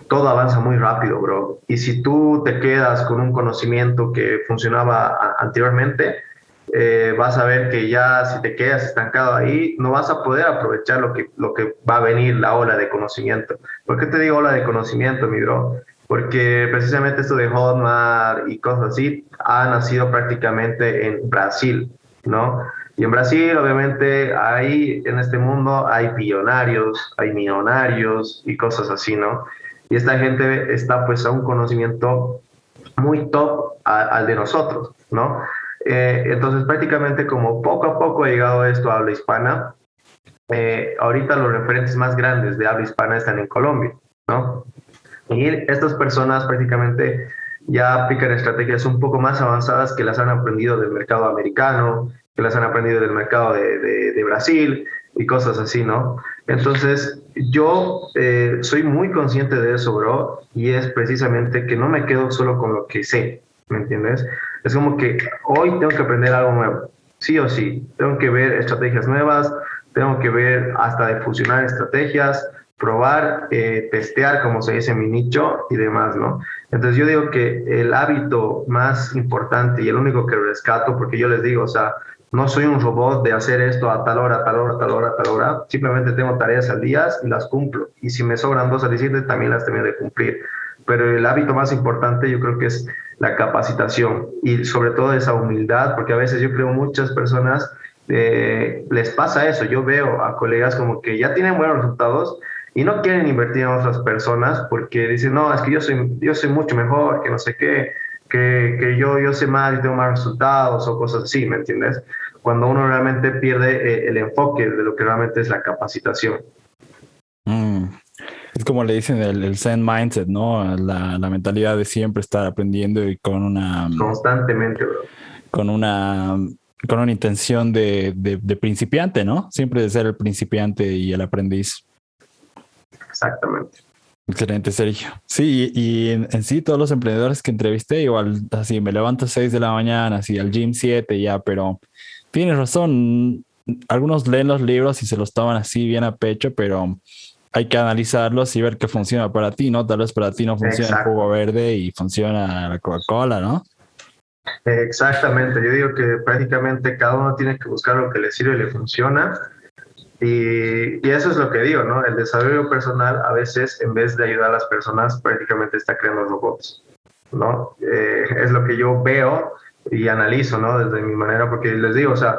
todo avanza muy rápido, bro. Y si tú te quedas con un conocimiento que funcionaba anteriormente, eh, vas a ver que ya si te quedas estancado ahí, no vas a poder aprovechar lo que, lo que va a venir, la ola de conocimiento. ¿Por qué te digo ola de conocimiento, mi bro? Porque precisamente esto de Hotmart y cosas así ha nacido prácticamente en Brasil, ¿no? Y en Brasil, obviamente, hay en este mundo hay billonarios, hay millonarios y cosas así, ¿no? Y esta gente está pues a un conocimiento muy top al de nosotros, ¿no? Eh, entonces prácticamente como poco a poco ha llegado esto a habla hispana, eh, ahorita los referentes más grandes de habla hispana están en Colombia, ¿no? Y estas personas prácticamente ya aplican estrategias un poco más avanzadas que las han aprendido del mercado americano, que las han aprendido del mercado de, de, Brasil y cosas así, ¿no? Entonces, yo eh, soy muy consciente de eso, bro, y es precisamente que no me quedo solo con lo que sé, ¿me entiendes? Es como que hoy tengo que aprender algo nuevo, sí o sí, tengo que ver estrategias nuevas, tengo que ver hasta de fusionar estrategias, probar, eh, testear, como se dice en mi nicho y demás, ¿no? Entonces yo digo que el hábito más importante y el único que rescato, porque yo les digo, o sea, no soy un robot de hacer esto a tal hora, tal hora, tal hora, tal hora. Simplemente tengo tareas al día y las cumplo. Y si me sobran dos al también las tengo de cumplir. Pero el hábito más importante yo creo que es la capacitación y sobre todo esa humildad, porque a veces yo creo muchas personas eh, les pasa eso. Yo veo a colegas como que ya tienen buenos resultados y no quieren invertir en otras personas porque dicen, no, es que yo soy, yo soy mucho mejor, que no sé qué que, que, yo, yo sé más y tengo más resultados o cosas así, ¿me entiendes? Cuando uno realmente pierde eh, el enfoque de lo que realmente es la capacitación. Mm. Es como le dicen el, el Zen mindset, ¿no? La, la, mentalidad de siempre estar aprendiendo y con una... Constantemente, bro. Con una, con una intención de, de, de principiante, ¿no? Siempre de ser el principiante y el aprendiz. Exactamente. Excelente, Sergio. Sí, y, en, sí todos los emprendedores que entrevisté, igual así, me levanto a 6 de la mañana, así al gym 7 ya, pero tienes razón, algunos leen los libros y se los toman así bien a pecho, pero hay que analizarlos y ver qué funciona para ti, ¿no? Tal vez para ti no funciona el jugo verde y funciona la Coca-Cola, ¿no? Exactamente, yo digo que prácticamente cada uno tiene que buscar lo que le sirve y le funciona y, y, eso es lo que digo, ¿no? El desarrollo personal a veces, en vez de ayudar a las personas, prácticamente está creando robots, ¿no? Eh, es lo que yo veo y analizo, ¿no? Desde mi manera, porque les digo, o sea,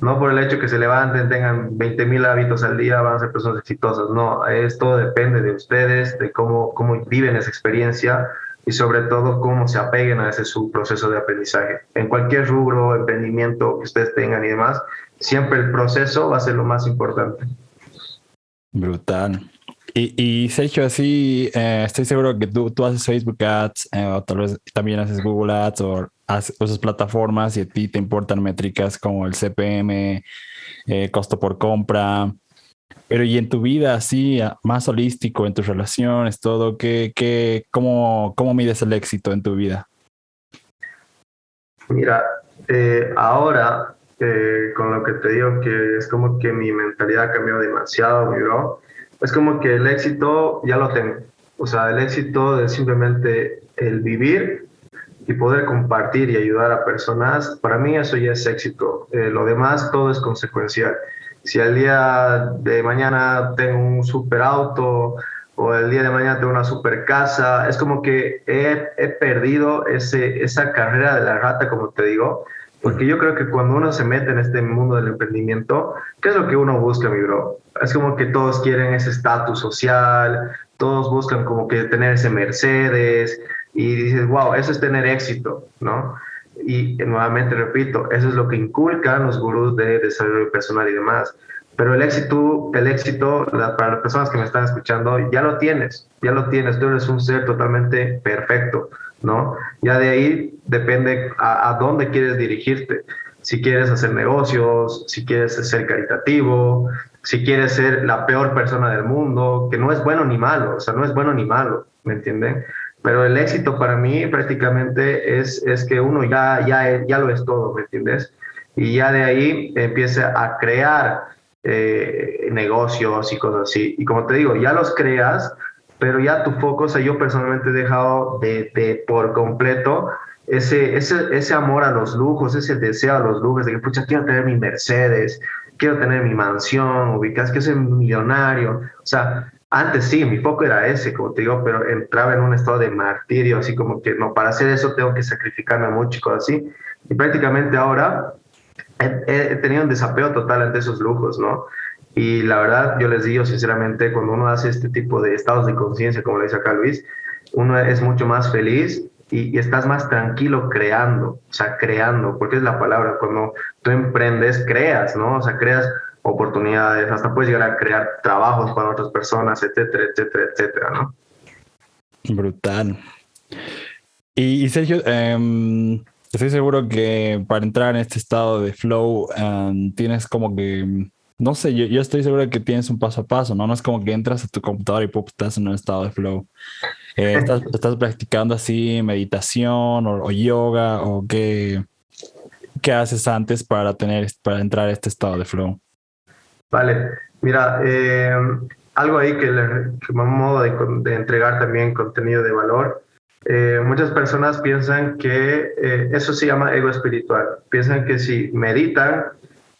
no por el hecho que se levanten, tengan 20 mil hábitos al día, van a ser personas exitosas, no, esto depende de ustedes, de cómo, cómo viven esa experiencia y sobre todo cómo se apeguen a ese su proceso de aprendizaje. En cualquier rubro, emprendimiento que ustedes tengan y demás, siempre el proceso va a ser lo más importante. Brutal. Y, y Sergio, así eh, estoy seguro que tú, tú haces Facebook Ads, eh, o tal vez también haces Google Ads o haces, usas plataformas y a ti te importan métricas como el CPM, eh, costo por compra. Pero y en tu vida así, más holístico, en tus relaciones, todo, ¿qué, qué, cómo, ¿cómo mides el éxito en tu vida? Mira, ahora eh, con lo que te digo que es como que mi mentalidad ha cambiado demasiado, mi bro. Es como que el éxito ya lo tengo. O sea, el éxito es simplemente el vivir y poder compartir y ayudar a personas. Para mí eso ya es éxito. Eh, lo demás todo es consecuencial. Si el día de mañana tengo un super auto o el día de mañana tengo una super casa, es como que he, he perdido ese, esa carrera de la rata, como te digo, porque yo creo que cuando uno se mete en este mundo del emprendimiento, ¿qué es lo que uno busca, mi bro? Es como que todos quieren ese estatus social, todos buscan como que tener ese Mercedes y dices, wow, eso es tener éxito, ¿no? Y nuevamente repito, eso es lo que inculcan los gurús de desarrollo personal y demás. Pero el éxito, el éxito para las personas que me están escuchando, ya lo tienes, ya lo tienes, tú eres un ser totalmente perfecto. ¿no? Ya de ahí depende a, dónde quieres dirigirte. Si quieres hacer negocios, si quieres ser caritativo, si quieres ser la peor persona del mundo, que no es bueno ni malo, o sea, no es bueno ni malo, ¿me entienden? Pero el éxito para mí prácticamente es, es que uno ya, ya, ya lo es todo, ¿me entiendes? Y ya de ahí empieza a crear eh, negocios y cosas así. Y como te digo, ya los creas, pero ya tu foco, o sea, yo personalmente he dejado de, de por completo ese, ese, ese amor a los lujos, ese deseo a los lujos, de que, pucha, quiero tener mi Mercedes, quiero tener mi mansión, ubicas que soy millonario. O sea, antes sí, mi foco era ese, como te digo, pero entraba en un estado de martirio, así como que no, para hacer eso tengo que sacrificarme mucho y cosas así. Y prácticamente ahora he, tenido un desapego total ante esos lujos, ¿no? Y la verdad, yo les digo sinceramente, cuando uno hace este tipo de estados de conciencia, como le dice acá Luis, uno es mucho más feliz y, estás más tranquilo creando, o sea, creando, porque es la palabra, cuando tú emprendes, creas, ¿no? O sea, creas oportunidades, hasta puedes llegar a crear trabajos para otras personas, etcétera, etcétera, etcétera, ¿no? Brutal. Y, Sergio, em, estoy seguro que para entrar en este estado de flow em, tienes como que, no sé, yo, yo, estoy seguro que tienes un paso a paso, ¿no? No es como que entras a tu computadora y pop, estás en un estado de flow. Eh, ¿estás, ¿estás, practicando así meditación o, yoga o qué, qué haces antes para, tener, para entrar a este estado de flow? Vale, mira, eh, algo ahí que, le, que modo de, entregar también contenido de valor. Eh, muchas personas piensan que eh, eso se llama ego espiritual. Piensan que si meditan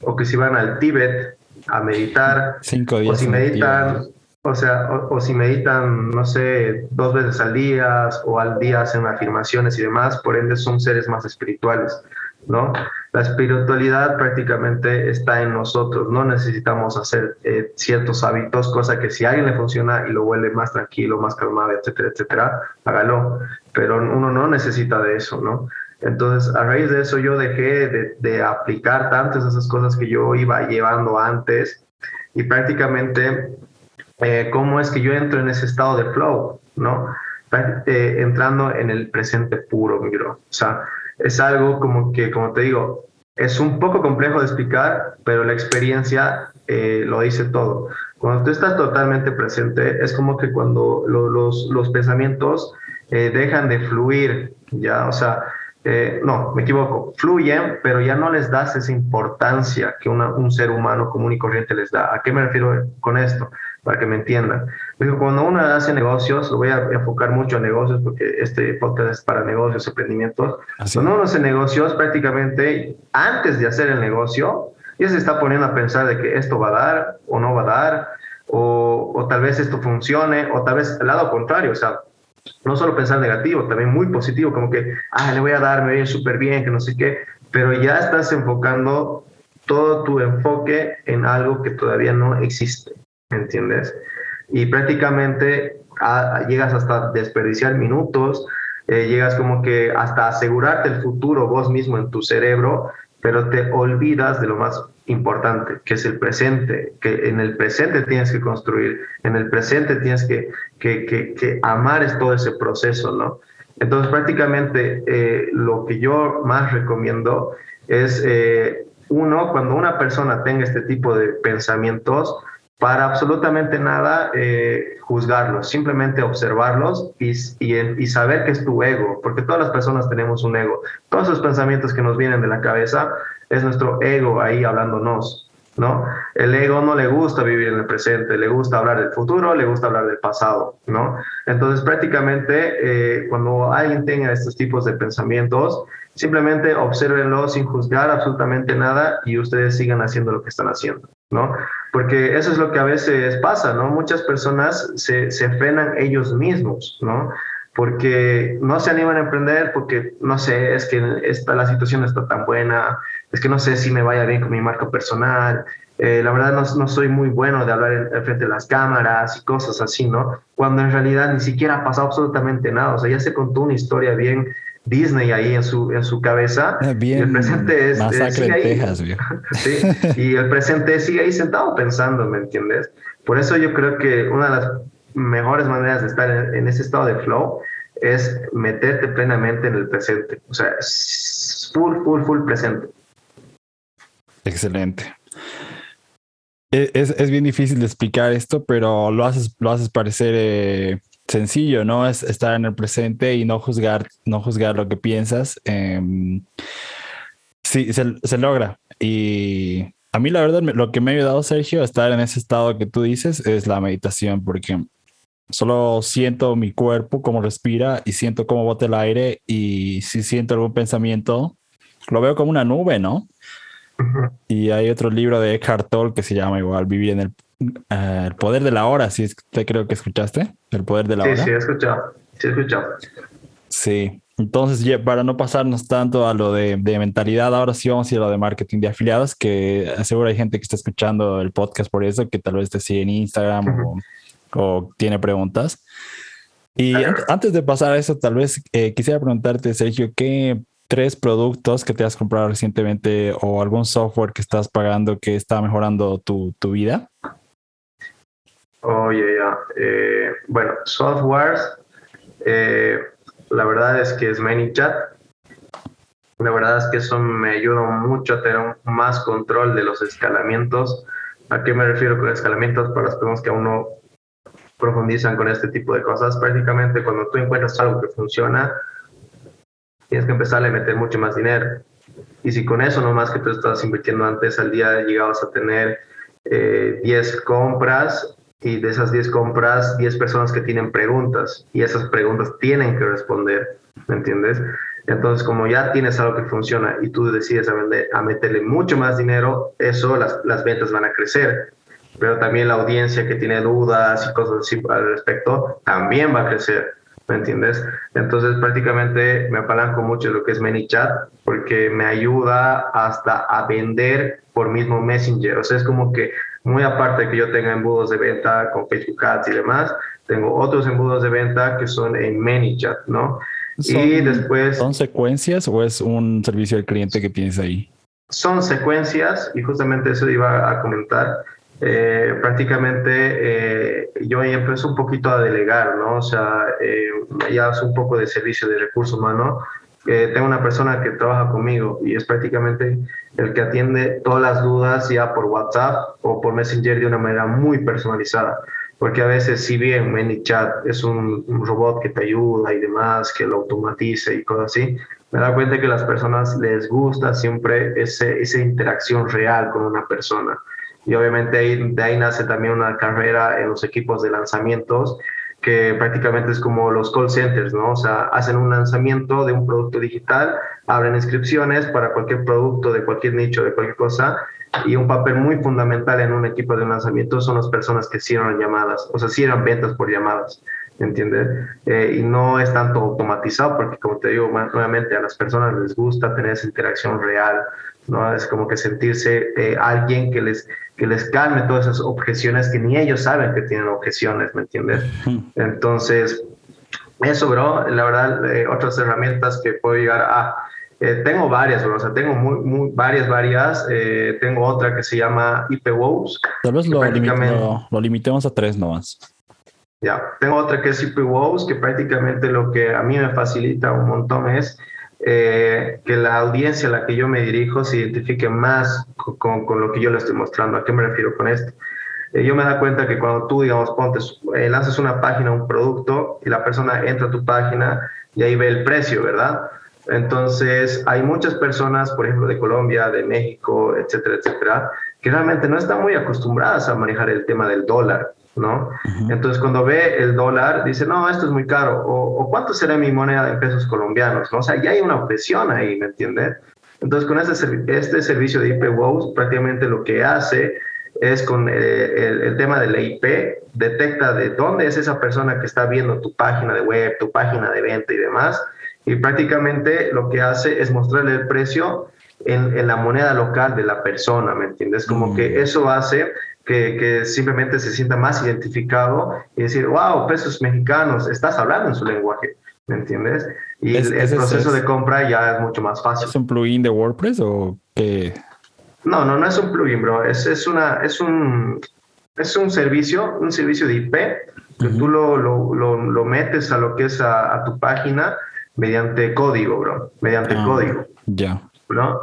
o que si van al Tíbet a meditar, Cinco días o si meditan, o sea, o, si meditan, no sé, dos veces al día o al día hacen afirmaciones y demás, por ende son seres más espirituales. ¿no? La espiritualidad prácticamente está en nosotros, no necesitamos hacer eh, ciertos hábitos, cosa que si a alguien le funciona y lo vuelve más tranquilo, más calmado, etcétera, etcétera, hágalo, pero uno no necesita de eso, ¿no? Entonces, a raíz de eso yo dejé de, aplicar tantas esas cosas que yo iba llevando antes y prácticamente eh, cómo es que yo entro en ese estado de flow, ¿no? Eh, entrando en el presente puro, miro. O sea, es algo como que, como te digo, es un poco complejo de explicar, pero la experiencia eh, lo dice todo. Cuando tú estás totalmente presente, es como que cuando los, los, pensamientos eh, dejan de fluir, ya, o sea, eh, no, me equivoco, fluyen, pero ya no les das esa importancia que un ser humano común y corriente les da. ¿A qué me refiero con esto? Para que me entiendan. Cuando uno hace negocios, lo voy a enfocar mucho en negocios porque este podcast es para negocios, emprendimientos. Cuando uno hace negocios, prácticamente antes de hacer el negocio, ya se está poniendo a pensar de que esto va a dar o no va a dar, o, o tal vez esto funcione, o tal vez al lado contrario, o sea, no solo pensar negativo, también muy positivo, como que, ah, le voy a dar, me voy súper bien, que no sé qué, pero ya estás enfocando todo tu enfoque en algo que todavía no existe, ¿entiendes? Y prácticamente llegas hasta desperdiciar minutos, eh, llegas como que hasta asegurarte el futuro vos mismo en tu cerebro, pero te olvidas de lo más importante, que es el presente, que en el presente tienes que construir, en el presente tienes que, que, que, amar es todo ese proceso, ¿no? Entonces prácticamente eh, lo que yo más recomiendo es, eh, uno, cuando una persona tenga este tipo de pensamientos, para absolutamente nada eh, juzgarlos, simplemente observarlos y, saber que es tu ego, porque todas las personas tenemos un ego. Todos esos pensamientos que nos vienen de la cabeza es nuestro ego ahí hablándonos, ¿no? El ego no le gusta vivir en el presente, le gusta hablar del futuro, le gusta hablar del pasado, ¿no? Entonces prácticamente eh, cuando alguien tenga estos tipos de pensamientos, simplemente observenlo sin juzgar absolutamente nada y ustedes sigan haciendo lo que están haciendo, ¿no? Porque eso es lo que a veces pasa, ¿no? Muchas personas se, se frenan ellos mismos, ¿no? porque no se animan a emprender, porque no sé, es que esta, la situación está tan buena, es que no sé si me vaya bien con mi marca personal, eh, la verdad no, no, soy muy bueno de hablar en, frente de las cámaras y cosas así, ¿no? Cuando en realidad ni siquiera ha pasado absolutamente nada, o sea, ya se contó una historia bien Disney ahí en su, en su cabeza. Bien, y el presente es... Eh, Texas, [LAUGHS] sí, y el presente sigue ahí sentado pensando, ¿me entiendes? Por eso yo creo que una de las mejores maneras de estar en, ese estado de flow es meterte plenamente en el presente. O sea, full, full, full presente. Excelente. E, es, es, bien difícil de explicar esto, pero lo haces, lo haces parecer eh, sencillo, ¿no? Es estar en el presente y no juzgar, no juzgar lo que piensas. Eh, sí, se, se, logra. Y A mí la verdad lo que me ha ayudado, Sergio, a estar en ese estado que tú dices es la meditación, porque solo siento mi cuerpo, cómo respira y siento cómo bota el aire y si siento algún pensamiento, lo veo como una nube, ¿no? Y hay otro libro de Eckhart Tolle que se llama igual Vivir en el, eh, el poder de la hora, si es que creo que escuchaste, el poder de la hora. Sí, sí, he escuchado, sí, he escuchado. Sí, entonces para no pasarnos tanto a lo de, de, mentalidad, ahora sí vamos a ir a lo de marketing de afiliados, que seguro hay gente que está escuchando el podcast por eso, que tal vez te sigue en Instagram o, o, tiene preguntas. Y antes de pasar a eso, tal vez eh, quisiera preguntarte, Sergio, ¿qué tres productos que te has comprado recientemente o algún software que estás pagando que está mejorando tu, tu vida? Oye, ya. Eh, bueno, softwares. Eh, la verdad es que es ManyChat. La verdad es que eso me ayuda mucho a tener más control de los escalamientos. ¿A qué me refiero con escalamientos? Para las personas que aún no profundizan con este tipo de cosas. Prácticamente cuando tú encuentras algo que funciona, tienes que empezar a meter mucho más dinero. Y si con eso nomás que tú estabas invirtiendo antes al día llegabas a tener eh, 10 compras y de esas 10 compras, 10 personas que tienen preguntas y esas preguntas tienen que responder, ¿me entiendes? Entonces, como ya tienes algo que funciona y tú decides a, a meterle mucho más dinero, eso, las, las ventas van a crecer. Pero también la audiencia que tiene dudas y cosas así al respecto también va a crecer. ¿me entiendes? Entonces prácticamente me apalanco mucho en lo que es ManyChat porque me ayuda hasta a vender por mismo Messenger. O sea, es como que muy aparte de que yo tenga embudos de venta con Facebook Ads y demás, tengo otros embudos de venta que son en ManyChat, ¿no? y después... ¿Son secuencias o es un servicio al cliente que tienes ahí? Son secuencias y justamente eso iba a comentar. Eh, prácticamente eh, yo empiezo un poquito a delegar, ¿no? O sea, eh, ya es un poco de servicio de recurso humano. Tengo una persona que trabaja conmigo y es prácticamente el que atiende todas las dudas ya por WhatsApp o por Messenger de una manera muy personalizada. Porque a veces, si bien ManyChat es un, un robot que te ayuda y demás, que lo automatiza y cosas así, me da cuenta que a las personas les gusta siempre ese, esa interacción real con una persona y obviamente de ahí nace también una carrera en los equipos de lanzamientos que prácticamente es como los call centers, ¿no? O sea, hacen un lanzamiento de un producto digital, abren inscripciones para cualquier producto de cualquier nicho, de cualquier cosa, y un papel muy fundamental en un equipo de lanzamiento son las personas que cierran llamadas, o sea, cierran ventas por llamadas, ¿entiendes? Eh, y no es tanto automatizado porque, como te digo, nuevamente a las personas les gusta tener esa interacción real, ¿no? Es como que sentirse eh, alguien que les, que les calme todas esas objeciones que ni ellos saben que tienen objeciones, ¿me entiendes? Entonces, eso, bro, la verdad, eh, otras herramientas que puedo llegar a... Eh, tengo varias, bro, o sea, tengo muy, muy, varias, varias. tengo otra que se llama IPWOS. Tal vez lo, lo, limitemos a tres nomás. Ya, tengo otra que es IPWOS, que prácticamente lo que a mí me facilita un montón es eh, que la audiencia a la que yo me dirijo se identifique más con, con, lo que yo le estoy mostrando. ¿A qué me refiero con esto? Eh, yo me da cuenta que cuando tú, digamos, pontes, eh, una página, un producto, y la persona entra a tu página y ahí ve el precio, ¿verdad? Entonces, hay muchas personas, por ejemplo, de Colombia, de México, etcétera, etcétera, que realmente no están muy acostumbradas a manejar el tema del dólar. ¿No? Entonces, cuando ve el dólar, dice, no, esto es muy caro, o, cuánto será mi moneda en pesos colombianos, ¿no? O sea, ya hay una objeción ahí, ¿me entiendes? Entonces, con este, este servicio de IP prácticamente lo que hace es con eh, el, el, tema de la IP, detecta de dónde es esa persona que está viendo tu página de web, tu página de venta y demás, y prácticamente lo que hace es mostrarle el precio en, en la moneda local de la persona, ¿me entiendes? Como que mm. eso hace que, simplemente se sienta más identificado y decir, wow, pesos mexicanos, estás hablando en su lenguaje, ¿me entiendes? Y el, proceso de compra ya es mucho más fácil. ¿Es un plugin de WordPress o qué? No, no, no es un plugin, bro. Es, es, una, es, un, es un servicio, un servicio de IP que tú lo, lo, lo, metes a lo que es a, tu página mediante código, bro. Mediante ah, código. Ya. ¿no?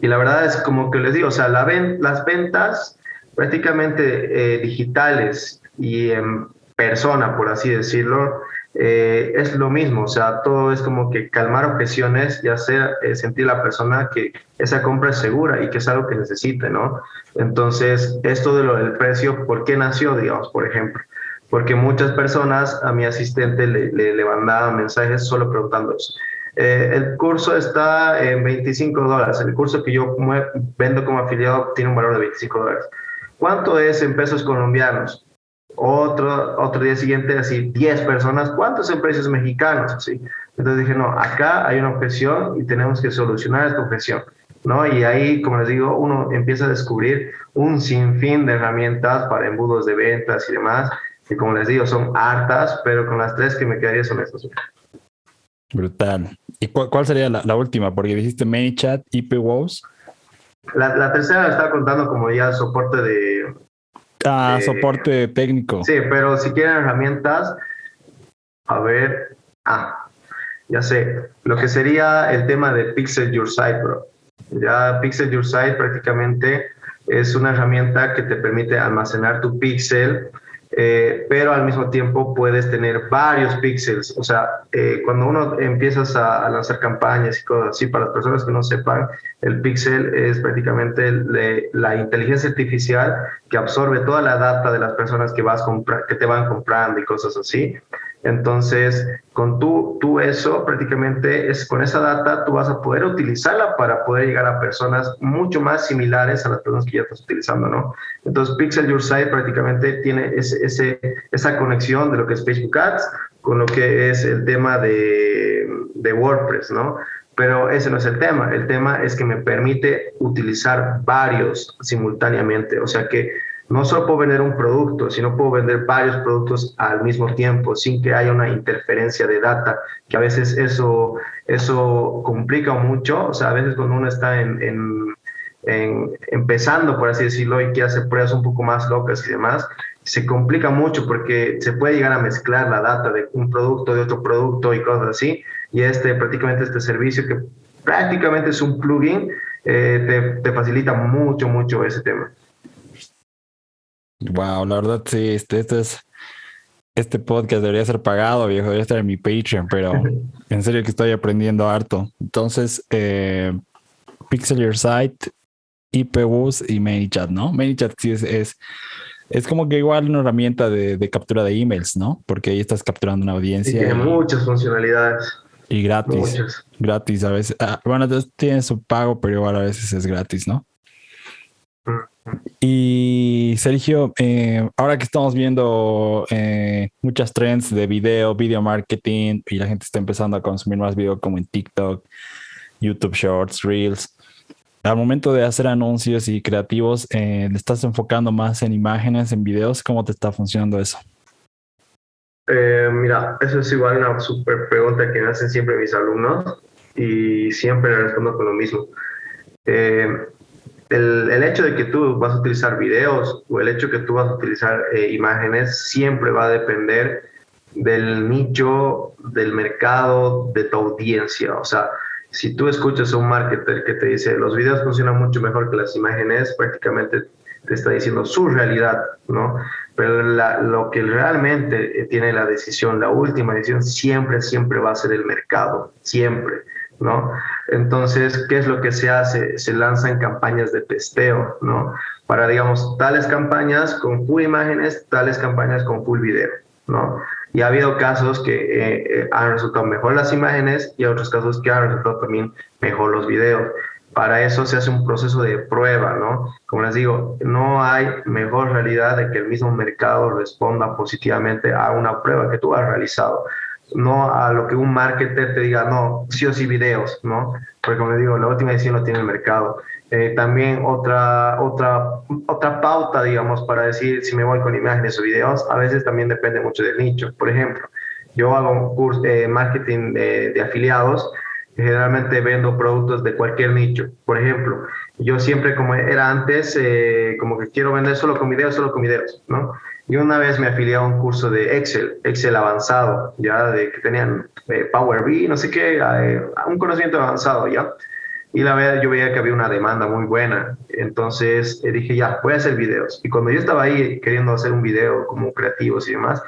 Y la verdad es como que les digo, o sea, la ven, las ventas prácticamente eh, digitales y en persona, por así decirlo, eh, es lo mismo, o sea, todo es como que calmar objeciones y hacer eh, sentir la persona que esa compra es segura y que es algo que necesite, ¿no? Entonces, esto de lo del precio, ¿por qué nació, digamos, por ejemplo? Porque muchas personas a mi asistente le, le, mandaban mensajes solo preguntando eso. Eh, el curso está en 25 dólares. El curso que yo vendo como afiliado tiene un valor de 25 dólares. ¿Cuánto es en pesos colombianos? Otro, otro día siguiente, así, 10 personas, ¿cuántos en precios mexicanos? Así. Entonces dije, no, acá hay una objeción y tenemos que solucionar esta objeción. ¿no? Y ahí, como les digo, uno empieza a descubrir un sinfín de herramientas para embudos de ventas y demás, que como les digo, son hartas, pero con las tres que me quedaría son estas. Brutal. ¿Y cuál, sería la, última? Porque dijiste ManyChat, IPWOS. La, la tercera la estaba contando como ya soporte de, Ah, soporte técnico. Sí, pero si quieren herramientas, a ver, ah, ya sé, lo que sería el tema de Pixel Your Site, bro. Ya Pixel Your Site prácticamente es una herramienta que te permite almacenar tu pixel eh, pero al mismo tiempo puedes tener varios píxeles. O sea, eh, cuando uno empiezas a, lanzar campañas y cosas así, para las personas que no sepan, el píxel es prácticamente la inteligencia artificial que absorbe toda la data de las personas que, vas que te van comprando y cosas así. Entonces, con tú, tú eso, prácticamente es con esa data, tú vas a poder utilizarla para poder llegar a personas mucho más similares a las personas que ya estás utilizando, ¿no? Entonces, Pixel Your Site prácticamente tiene ese, ese, esa conexión de lo que es Facebook Ads con lo que es el tema de, de WordPress, ¿no? Pero ese no es el tema. El tema es que me permite utilizar varios simultáneamente. O sea que no solo puedo vender un producto, sino puedo vender varios productos al mismo tiempo sin que haya una interferencia de data, que a veces eso, eso complica mucho. O sea, a veces cuando uno está en, en, empezando, por así decirlo, y quiere hacer pruebas un poco más locas y demás, se complica mucho porque se puede llegar a mezclar la data de un producto, de otro producto y cosas así. Y este, prácticamente este servicio que prácticamente es un plugin, eh, te, te facilita mucho, mucho ese tema. Wow, la verdad sí, este, este es este podcast debería ser pagado, viejo, debería estar en mi Patreon, pero en serio que estoy aprendiendo harto. Entonces, eh, Pixel Your Site, IPBus y ManyChat, ¿no? ManyChat sí es, es, es, como que igual una herramienta de, de, captura de emails, ¿no? Porque ahí estás capturando una audiencia. Y tiene muchas funcionalidades. Y gratis. Gratis a veces. Ah, bueno, tiene su pago, pero igual a veces es gratis, ¿no? Y Sergio, eh, ahora que estamos viendo eh, muchas trends de video, video marketing, y la gente está empezando a consumir más video como en TikTok, YouTube Shorts, Reels, al momento de hacer anuncios y creativos, eh, ¿le estás enfocando más en imágenes, en videos? ¿Cómo te está funcionando eso? mira, eso es igual una super pregunta que me hacen siempre mis alumnos y siempre respondo con lo mismo el, el, hecho de que tú vas a utilizar videos o el hecho de que tú vas a utilizar eh, imágenes siempre va a depender del nicho, del mercado, de tu audiencia. O sea, si tú escuchas a un marketer que te dice los videos funcionan mucho mejor que las imágenes, prácticamente te está diciendo su realidad, ¿no? Pero lo que realmente tiene la decisión, la última decisión, siempre, siempre va a ser el mercado, siempre. ¿no? Entonces, ¿qué es lo que se hace? Se lanzan campañas de testeo, ¿no? Para, digamos, tales campañas con full imágenes, tales campañas con full video, ¿no? Y ha habido casos que eh, eh, han resultado mejor las imágenes y otros casos que han resultado también mejor los videos. Para eso se hace un proceso de prueba, ¿no? Como les digo, no hay mejor realidad de que el mismo mercado responda positivamente a una prueba que tú has realizado no a lo que un marketer te diga, no, sí o sí videos, ¿no? Porque como digo, la última edición lo tiene el mercado. Eh, también otra, otra, otra pauta, digamos, para decir si me voy con imágenes o videos, a veces también depende mucho del nicho. Por ejemplo, yo hago un curso de marketing de, de afiliados, generalmente vendo productos de cualquier nicho. Por ejemplo, yo siempre como era antes, eh, como que quiero vender solo con videos, solo con videos, ¿no? Y una vez me afilié a un curso de Excel, Excel avanzado, ya de que tenían eh, Power BI, no sé qué, eh, un conocimiento avanzado, ¿ya? Y la verdad yo veía que había una demanda muy buena. Entonces dije, ya, voy a hacer videos. Y cuando yo estaba ahí queriendo hacer un video como creativos y demás,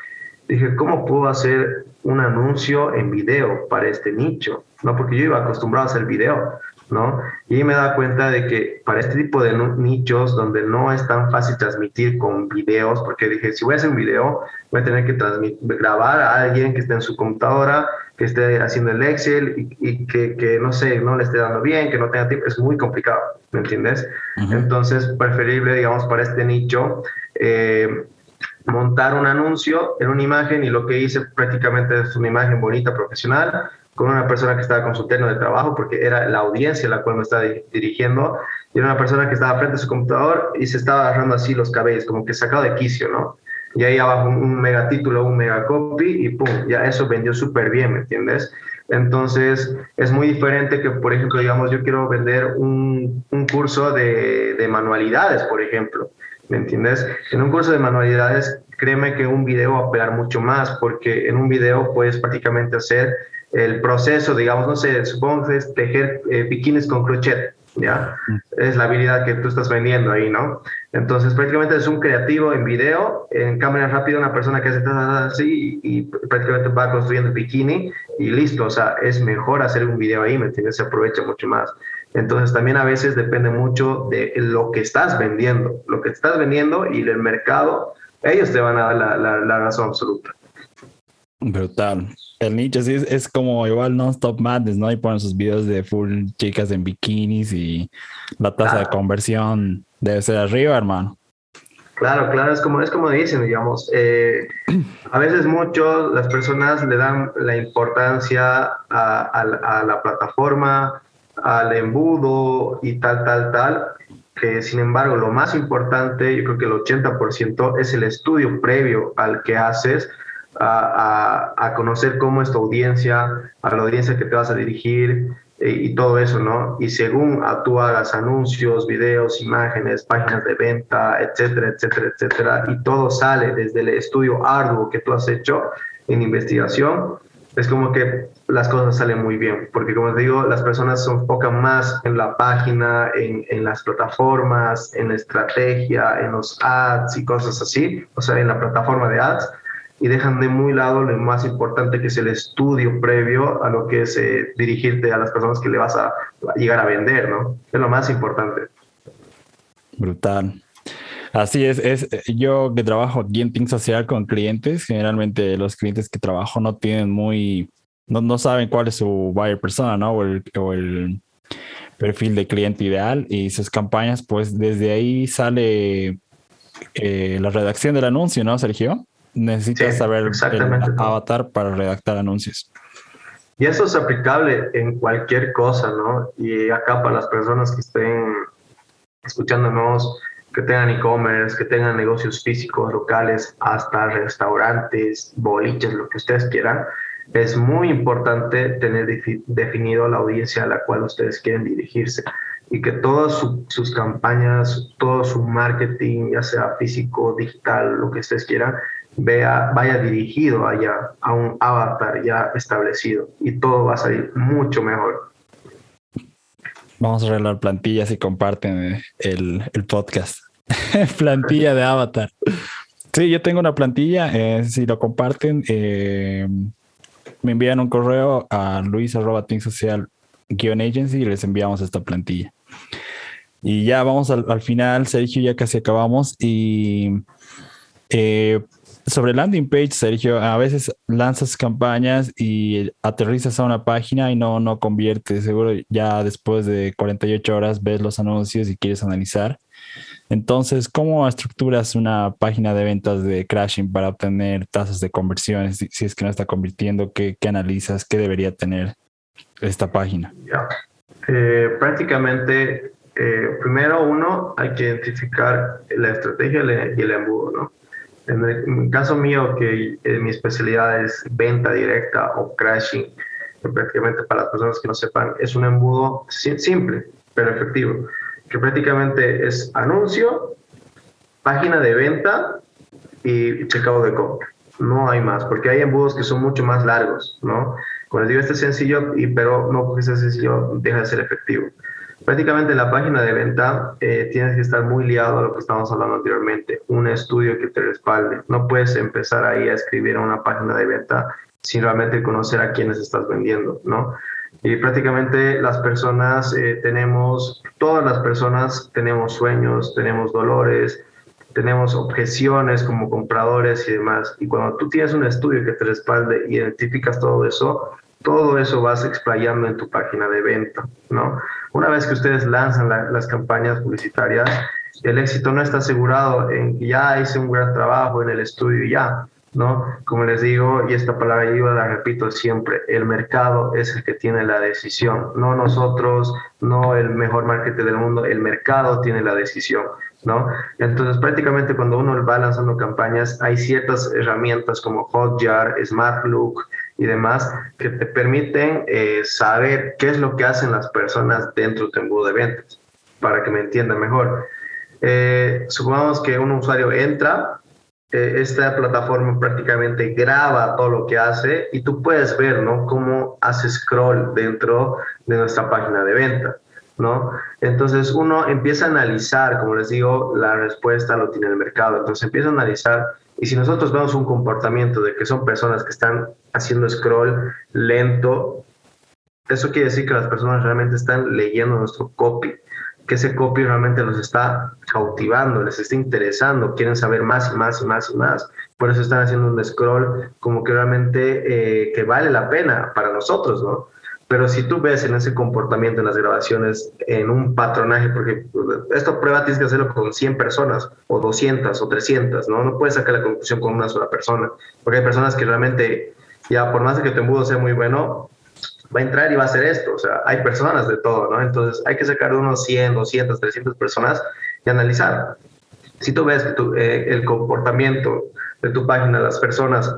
dije, ¿cómo puedo hacer un anuncio en video para este nicho? ¿No? Porque yo iba acostumbrado a hacer video. ¿No? Y me da cuenta de que para este tipo de nichos donde no es tan fácil transmitir con videos, porque dije, si voy a hacer un video, voy a tener que grabar a alguien que esté en su computadora, que esté haciendo el Excel y, que, que, no sé, no le esté dando bien, que no tenga tiempo, es muy complicado, ¿me entiendes? Entonces, preferible, digamos, para este nicho, eh, montar un anuncio en una imagen y lo que hice prácticamente es una imagen bonita, profesional, con una persona que estaba con su terno de trabajo, porque era la audiencia a la cual me estaba dirigiendo, y era una persona que estaba frente a su computador y se estaba agarrando así los cabellos, como que sacado de quicio, ¿no? Y ahí abajo un, mega título, un mega copy, y pum, ya eso vendió súper bien, ¿me entiendes? Entonces, es muy diferente que, por ejemplo, digamos, yo quiero vender un, un curso de, de manualidades, por ejemplo, ¿me entiendes? En un curso de manualidades, créeme que un video va a pegar mucho más, porque en un video puedes prácticamente hacer el proceso, digamos, no sé, supongo que es tejer eh, bikinis con crochet, ¿ya? Es la habilidad que tú estás vendiendo ahí, ¿no? Entonces, prácticamente es un creativo en video, en cámara rápida, una persona que hace así y, prácticamente va construyendo el bikini y listo, o sea, es mejor hacer un video ahí, ¿me entiendes? Se aprovecha mucho más. Entonces, también a veces depende mucho de lo que estás vendiendo, lo que estás vendiendo y el mercado, ellos te van a dar la, la razón absoluta. Brutal el nicho sí es, como igual non-stop madness, ¿no? Y ponen sus videos de full chicas en bikinis y la tasa de conversión debe ser arriba, hermano. Claro, claro, es como, es como dicen, digamos, eh, a veces mucho las personas le dan la importancia a, la plataforma, al embudo y tal, tal, tal, que sin embargo lo más importante, yo creo que el 80% es el estudio previo al que haces a, conocer cómo es tu audiencia, a la audiencia que te vas a dirigir eh, y todo eso, ¿no? Y según tú hagas anuncios, videos, imágenes, páginas de venta, etcétera, etcétera, etcétera, y todo sale desde el estudio arduo que tú has hecho en investigación, es como que las cosas salen muy bien, porque como te digo, las personas se enfocan más en la página, en, en, las plataformas, en la estrategia, en los ads y cosas así, o sea, en la plataforma de ads, y dejan de muy lado lo más importante que es el estudio previo a lo que es eh, dirigirte a las personas que le vas a, llegar a vender, ¿no? Es lo más importante. Brutal. Así es, es yo que trabajo aquí en Team Social con clientes, generalmente los clientes que trabajo no tienen muy, no, no saben cuál es su buyer persona, ¿no? O el, o el perfil de cliente ideal y sus campañas, pues desde ahí sale eh, la redacción del anuncio, ¿no, Sergio? Necesitas saber el avatar para redactar anuncios. Y eso es aplicable en cualquier cosa, ¿no? Y acá para las personas que estén escuchándonos, que tengan e-commerce, que tengan negocios físicos, locales, hasta restaurantes, boliches, lo que ustedes quieran, es muy importante tener definido la audiencia a la cual ustedes quieren dirigirse y que todas sus campañas, todo su marketing, ya sea físico, digital, lo que ustedes quieran, vea, vaya dirigido allá a un avatar ya establecido y todo va a salir mucho mejor. Vamos a arreglar plantillas y comparten el, el podcast. [LAUGHS] plantilla de avatar. Sí, yo tengo una plantilla. Eh, si lo comparten, eh, me envían un correo a luis social agency y les enviamos esta plantilla. Y ya vamos al, al final, Sergio, ya casi acabamos. Y eh, sobre landing page, Sergio, a veces lanzas campañas y aterrizas a una página y no, no convierte. Seguro ya después de 48 horas ves los anuncios y quieres analizar. Entonces, ¿cómo estructuras una página de ventas de crashing para obtener tasas de conversión? Si, es que no está convirtiendo, ¿qué, qué analizas? ¿Qué debería tener esta página? Eh, prácticamente, eh, primero uno, hay que identificar la estrategia y el embudo, ¿no? En el, caso mío, que eh, mi especialidad es venta directa o crashing, prácticamente para las personas que no sepan, es un embudo simple, pero efectivo, que prácticamente es anuncio, página de venta y checkout de compra. No hay más, porque hay embudos que son mucho más largos, ¿no? Cuando digo este sencillo, y, pero no porque sea sencillo, deja de ser efectivo. Prácticamente la página de venta eh, tienes que estar muy liado a lo que estábamos hablando anteriormente, un estudio que te respalde. No puedes empezar ahí a escribir una página de venta sin realmente conocer a quiénes estás vendiendo, ¿no? Y prácticamente las personas eh, tenemos, todas las personas tenemos sueños, tenemos dolores, tenemos objeciones como compradores y demás. Y cuando tú tienes un estudio que te respalde y identificas todo eso, todo eso vas explayando en tu página de venta, ¿no? Una vez que ustedes lanzan las campañas publicitarias, el éxito no está asegurado en que ya hice un gran trabajo en el estudio ya, ¿no? Como les digo, y esta palabra yo la repito siempre, el mercado es el que tiene la decisión, no nosotros, no el mejor marketing del mundo, el mercado tiene la decisión, ¿no? Entonces, prácticamente cuando uno va lanzando campañas, hay ciertas herramientas como Hotjar, SmartLook y demás que te permiten eh, saber qué es lo que hacen las personas dentro de embudo de ventas, para que me entiendan mejor. Eh, supongamos que un usuario entra eh, esta plataforma prácticamente graba todo lo que hace y tú puedes ver, ¿no? Cómo hace scroll dentro de nuestra página de venta, ¿no? Entonces uno empieza a analizar, como les digo, la respuesta lo tiene el mercado, entonces empieza a analizar y si nosotros vemos un comportamiento de que son personas que están haciendo scroll lento, eso quiere decir que las personas realmente están leyendo nuestro copy que ese copy realmente los está cautivando, les está interesando, quieren saber más y más y más y más. Por eso están haciendo un scroll como que realmente eh, que vale la pena para nosotros, ¿no? Pero si tú ves en ese comportamiento en las grabaciones, en un patronaje, porque esto prueba tienes que hacerlo con 100 personas, o 200, o 300, ¿no? No puedes sacar la conclusión con una sola persona, porque hay personas que realmente, ya por más de que tu embudo sea muy bueno, va a entrar y va a hacer esto. O sea, hay personas de todo, ¿no? Entonces hay que sacar unos 100, 200, 300 personas y analizar. Si tú ves que eh, el comportamiento de tu página, las personas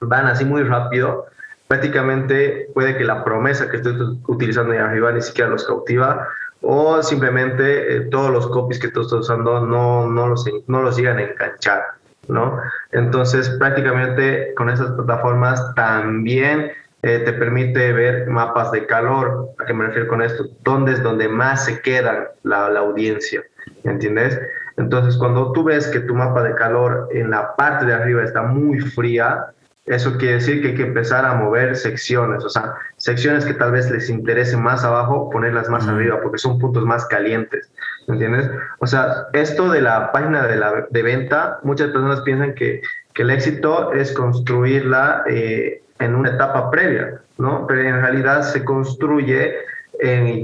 van así muy rápido, prácticamente puede que la promesa que estoy utilizando ahí arriba ni siquiera los cautiva o simplemente eh, todos los copies que tú estás usando no, no, los, no los llegan a enganchar, ¿no? Entonces prácticamente con esas plataformas también eh, te permite ver mapas de calor. ¿A qué me refiero con esto? ¿Dónde es donde más se queda la, la audiencia? ¿Entiendes? Entonces, cuando tú ves que tu mapa de calor en la parte de arriba está muy fría, eso quiere decir que hay que empezar a mover secciones, o sea, secciones que tal vez les interese más abajo, ponerlas más arriba, porque son puntos más calientes, ¿entiendes? O sea, esto de la página de, la, de venta, muchas personas piensan que, que el éxito es construirla eh, en una etapa previa, ¿no? Pero en realidad se construye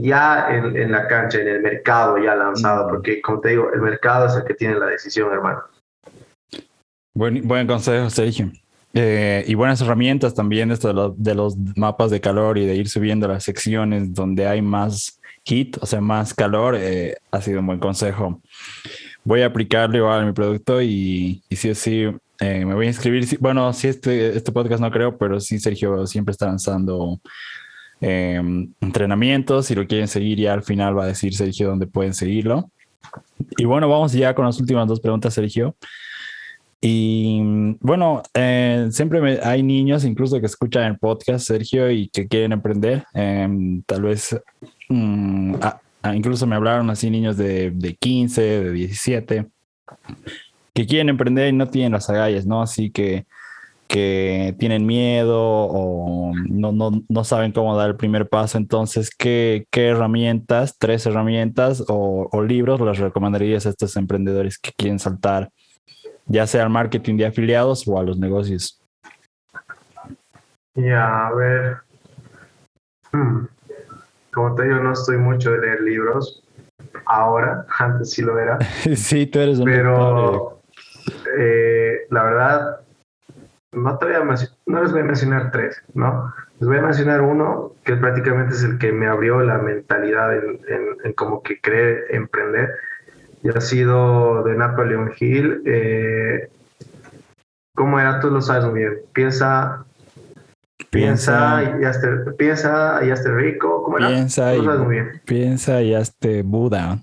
ya en, la cancha, en el mercado ya lanzado, porque como te digo, el mercado es el que tiene la decisión, hermano. Buen, buen consejo, Sergio. Eh, y buenas herramientas también esto de, los, de los mapas de calor y de ir subiendo las secciones donde hay más heat, o sea, más calor, eh, ha sido un buen consejo. Voy a aplicarlo igual a mi producto y, y sí o sí eh, me voy a inscribir. Bueno, sí, este, este podcast no creo, pero sí, Sergio siempre está lanzando em, entrenamientos. Si lo quieren seguir, ya al final va a decir Sergio dónde pueden seguirlo. Y bueno, vamos ya con las últimas dos preguntas, Sergio. Y bueno, eh, siempre hay niños incluso que escuchan el podcast, Sergio, y que quieren emprender. Em, tal vez, mm, incluso me hablaron así niños de, de 15, de 17 que quieren emprender y no tienen las agallas, ¿no? Así que, que tienen miedo o no, no, no, saben cómo dar el primer paso. Entonces, ¿qué, qué herramientas, tres herramientas o, o, libros les recomendarías a estos emprendedores que quieren saltar, ya sea al marketing de afiliados o a los negocios? Ya, a ver. Hmm. Como te digo, no estoy mucho de leer libros ahora, [LAUGHS] antes sí lo era. [LAUGHS] sí, tú eres un Pero eh, la verdad, no, te voy a no les voy a mencionar tres, ¿no? Les voy a mencionar uno que prácticamente es el que me abrió la mentalidad en, como que cree emprender. Y ha sido de Napoleon Hill. Eh, ¿Cómo era? Tú lo sabes muy bien. Piensa Piensa, y hazte, piensa y hazte rico. ¿Cómo era? Piensa, y, muy bien. piensa y hazte Buda.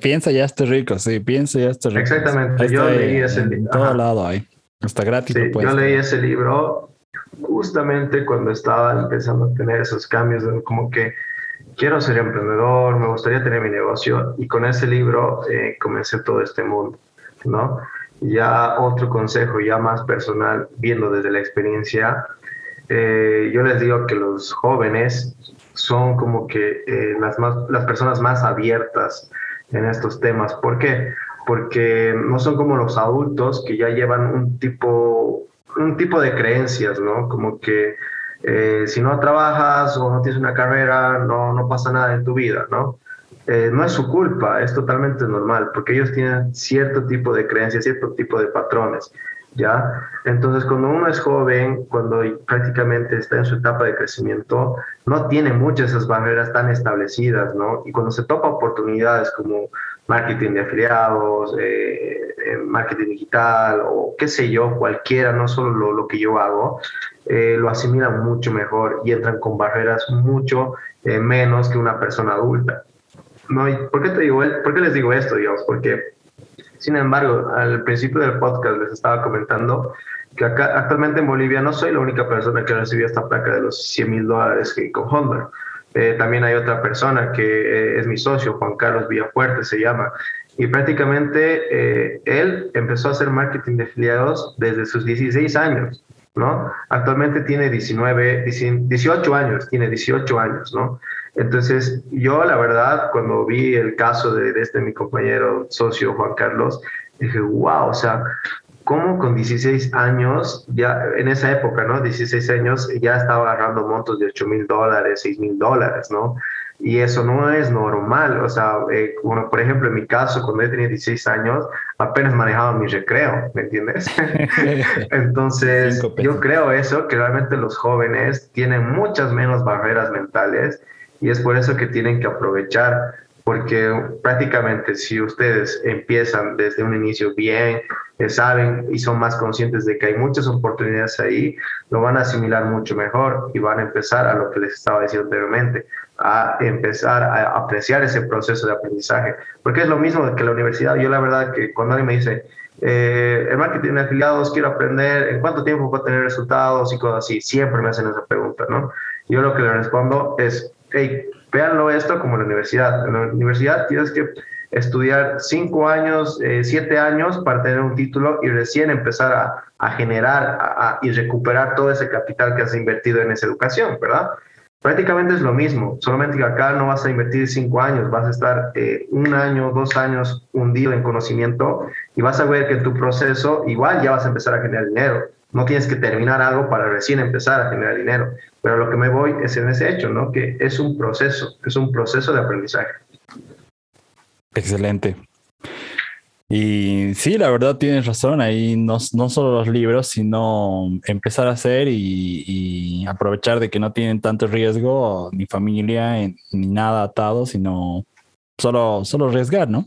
piensa y hazte rico, sí, piensa y hazte rico. Exactamente, yo leí ese libro. En todo lado hay. Está gratis. Sí, yo leí ese libro justamente cuando estaba empezando a tener esos cambios, como que quiero ser emprendedor, me gustaría tener mi negocio y con ese libro eh, comencé todo este mundo, ¿no? Ya otro consejo, ya más personal, viendo desde la experiencia, eh, yo les digo que los jóvenes son como que eh, las, más, las personas más abiertas en estos temas. ¿Por qué? Porque no son como los adultos que ya llevan un tipo, un tipo de creencias, ¿no? Como que eh, si no trabajas o no tienes una carrera, no, no pasa nada en tu vida, ¿no? Eh, no es su culpa, es totalmente normal, porque ellos tienen cierto tipo de creencias, cierto tipo de patrones, ¿ya? Entonces, cuando uno es joven, cuando prácticamente está en su etapa de crecimiento, no tiene muchas esas barreras tan establecidas, ¿no? Y cuando se topa oportunidades como marketing de afiliados, eh, marketing digital o qué sé yo, cualquiera, no solo lo, que yo hago, eh, lo asimilan mucho mejor y entran con barreras mucho eh, menos que una persona adulta. ¿No? por, qué te digo, ¿Por qué les digo esto, digamos? Porque, sin embargo, al principio del podcast les estaba comentando que actualmente en Bolivia no soy la única persona que recibió esta placa de los 100 mil dólares con Honda. Eh, también hay otra persona que es mi socio, Juan Carlos Villafuerte se llama, y prácticamente él empezó a hacer marketing de afiliados desde sus 16 años. ¿no? Actualmente tiene 19, 18 años, tiene 18 años, ¿no? Entonces, yo la verdad, cuando vi el caso de, este mi compañero socio Juan Carlos, dije, wow, o sea, ¿cómo con 16 años, ya en esa época, ¿no? 16 años, ya estaba agarrando montos de 8 mil dólares, 6 mil dólares, ¿no? Y eso no es normal. O sea, eh, por ejemplo, en mi caso, cuando yo tenía 16 años, apenas manejaba mi recreo, ¿me entiendes? [LAUGHS] Entonces, yo creo eso, que realmente los jóvenes tienen muchas menos barreras mentales y es por eso que tienen que aprovechar, porque prácticamente si ustedes empiezan desde un inicio bien, eh, saben y son más conscientes de que hay muchas oportunidades ahí, lo van a asimilar mucho mejor y van a empezar a lo que les estaba diciendo anteriormente, a empezar a apreciar ese proceso de aprendizaje. Porque es lo mismo que la universidad. Yo la verdad que cuando alguien me dice, eh, el marketing de afiliados, quiero aprender, ¿en cuánto tiempo puedo tener resultados y cosas así? Siempre me hacen esa pregunta, ¿no? Yo lo que le respondo es, hey, véanlo esto como la universidad. En la universidad tienes que estudiar cinco años, eh, siete años para tener un título y recién empezar a, a generar y recuperar todo ese capital que has invertido en esa educación, ¿verdad? Prácticamente es lo mismo, solamente que acá no vas a invertir cinco años, vas a estar eh, un año, dos años hundido en conocimiento y vas a ver que en tu proceso igual ya vas a empezar a generar dinero. No tienes que terminar algo para recién empezar a generar dinero. Pero lo que me voy es en ese hecho, ¿no? Que es un proceso, es un proceso de aprendizaje. Excelente. Y sí, la verdad tienes razón, ahí no, no solo los libros, sino empezar a hacer y, aprovechar de que no tienen tanto riesgo, ni familia, ni nada atado, sino solo, solo arriesgar, ¿no?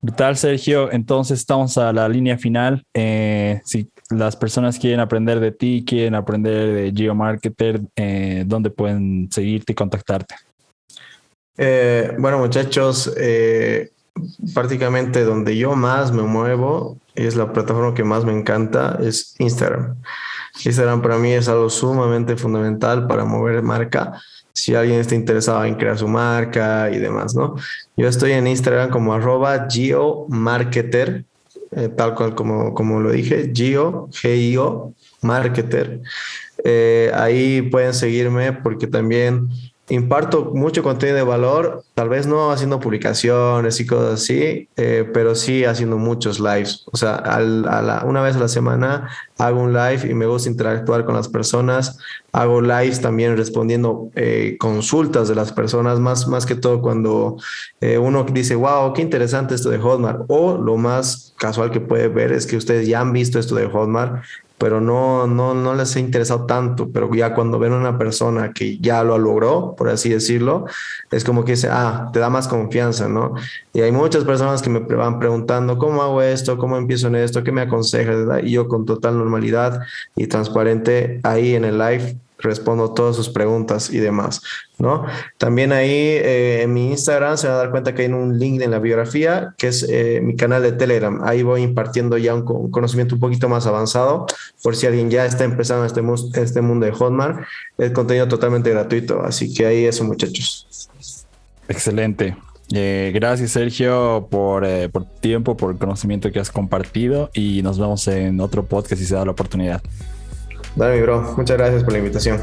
Brutal, Sergio. Entonces estamos a la línea final. Eh, si las personas quieren aprender de ti, quieren aprender de GeoMarketer, eh, ¿dónde pueden seguirte y contactarte? Eh, bueno, muchachos, eh, prácticamente donde yo más me muevo, es la plataforma que más me encanta, es Instagram. Instagram para mí es algo sumamente fundamental para mover marca. Si alguien está interesado en crear su marca y demás, ¿no? Yo estoy en Instagram como arroba geomarketer, eh, tal cual como, como lo dije, geo, G-I-O, marketer. Eh, ahí pueden seguirme porque también imparto mucho contenido de valor, tal vez no haciendo publicaciones y cosas así, eh, pero sí haciendo muchos lives. O sea, una vez a la semana hago un live y me gusta interactuar con las personas. Hago lives también respondiendo eh, consultas de las personas, más, más que todo cuando eh, uno dice, wow, qué interesante esto de Hotmart. O lo más casual que puede ver es que ustedes ya han visto esto de Hotmart pero no, no, no les ha interesado tanto, pero ya cuando ven una persona que ya lo logró, por así decirlo, es como que dice, ah, te da más confianza, ¿no? Y hay muchas personas que me van preguntando, ¿cómo hago esto? ¿Cómo empiezo en esto? ¿Qué me aconsejas? Y yo con total normalidad y transparente ahí en el live respondo todas sus preguntas y demás, ¿no? También ahí eh, en mi Instagram se van a dar cuenta que hay un link en la biografía, que es eh, mi canal de Telegram. Ahí voy impartiendo ya un, conocimiento un poquito más avanzado, por si alguien ya está empezando este, este mundo de Hotmart, el contenido totalmente gratuito. Así que ahí eso, muchachos. Excelente. Eh, gracias Sergio por, por tiempo, por el conocimiento que has compartido y nos vemos en otro podcast si se da la oportunidad. Dale mi bro, muchas gracias por la invitación.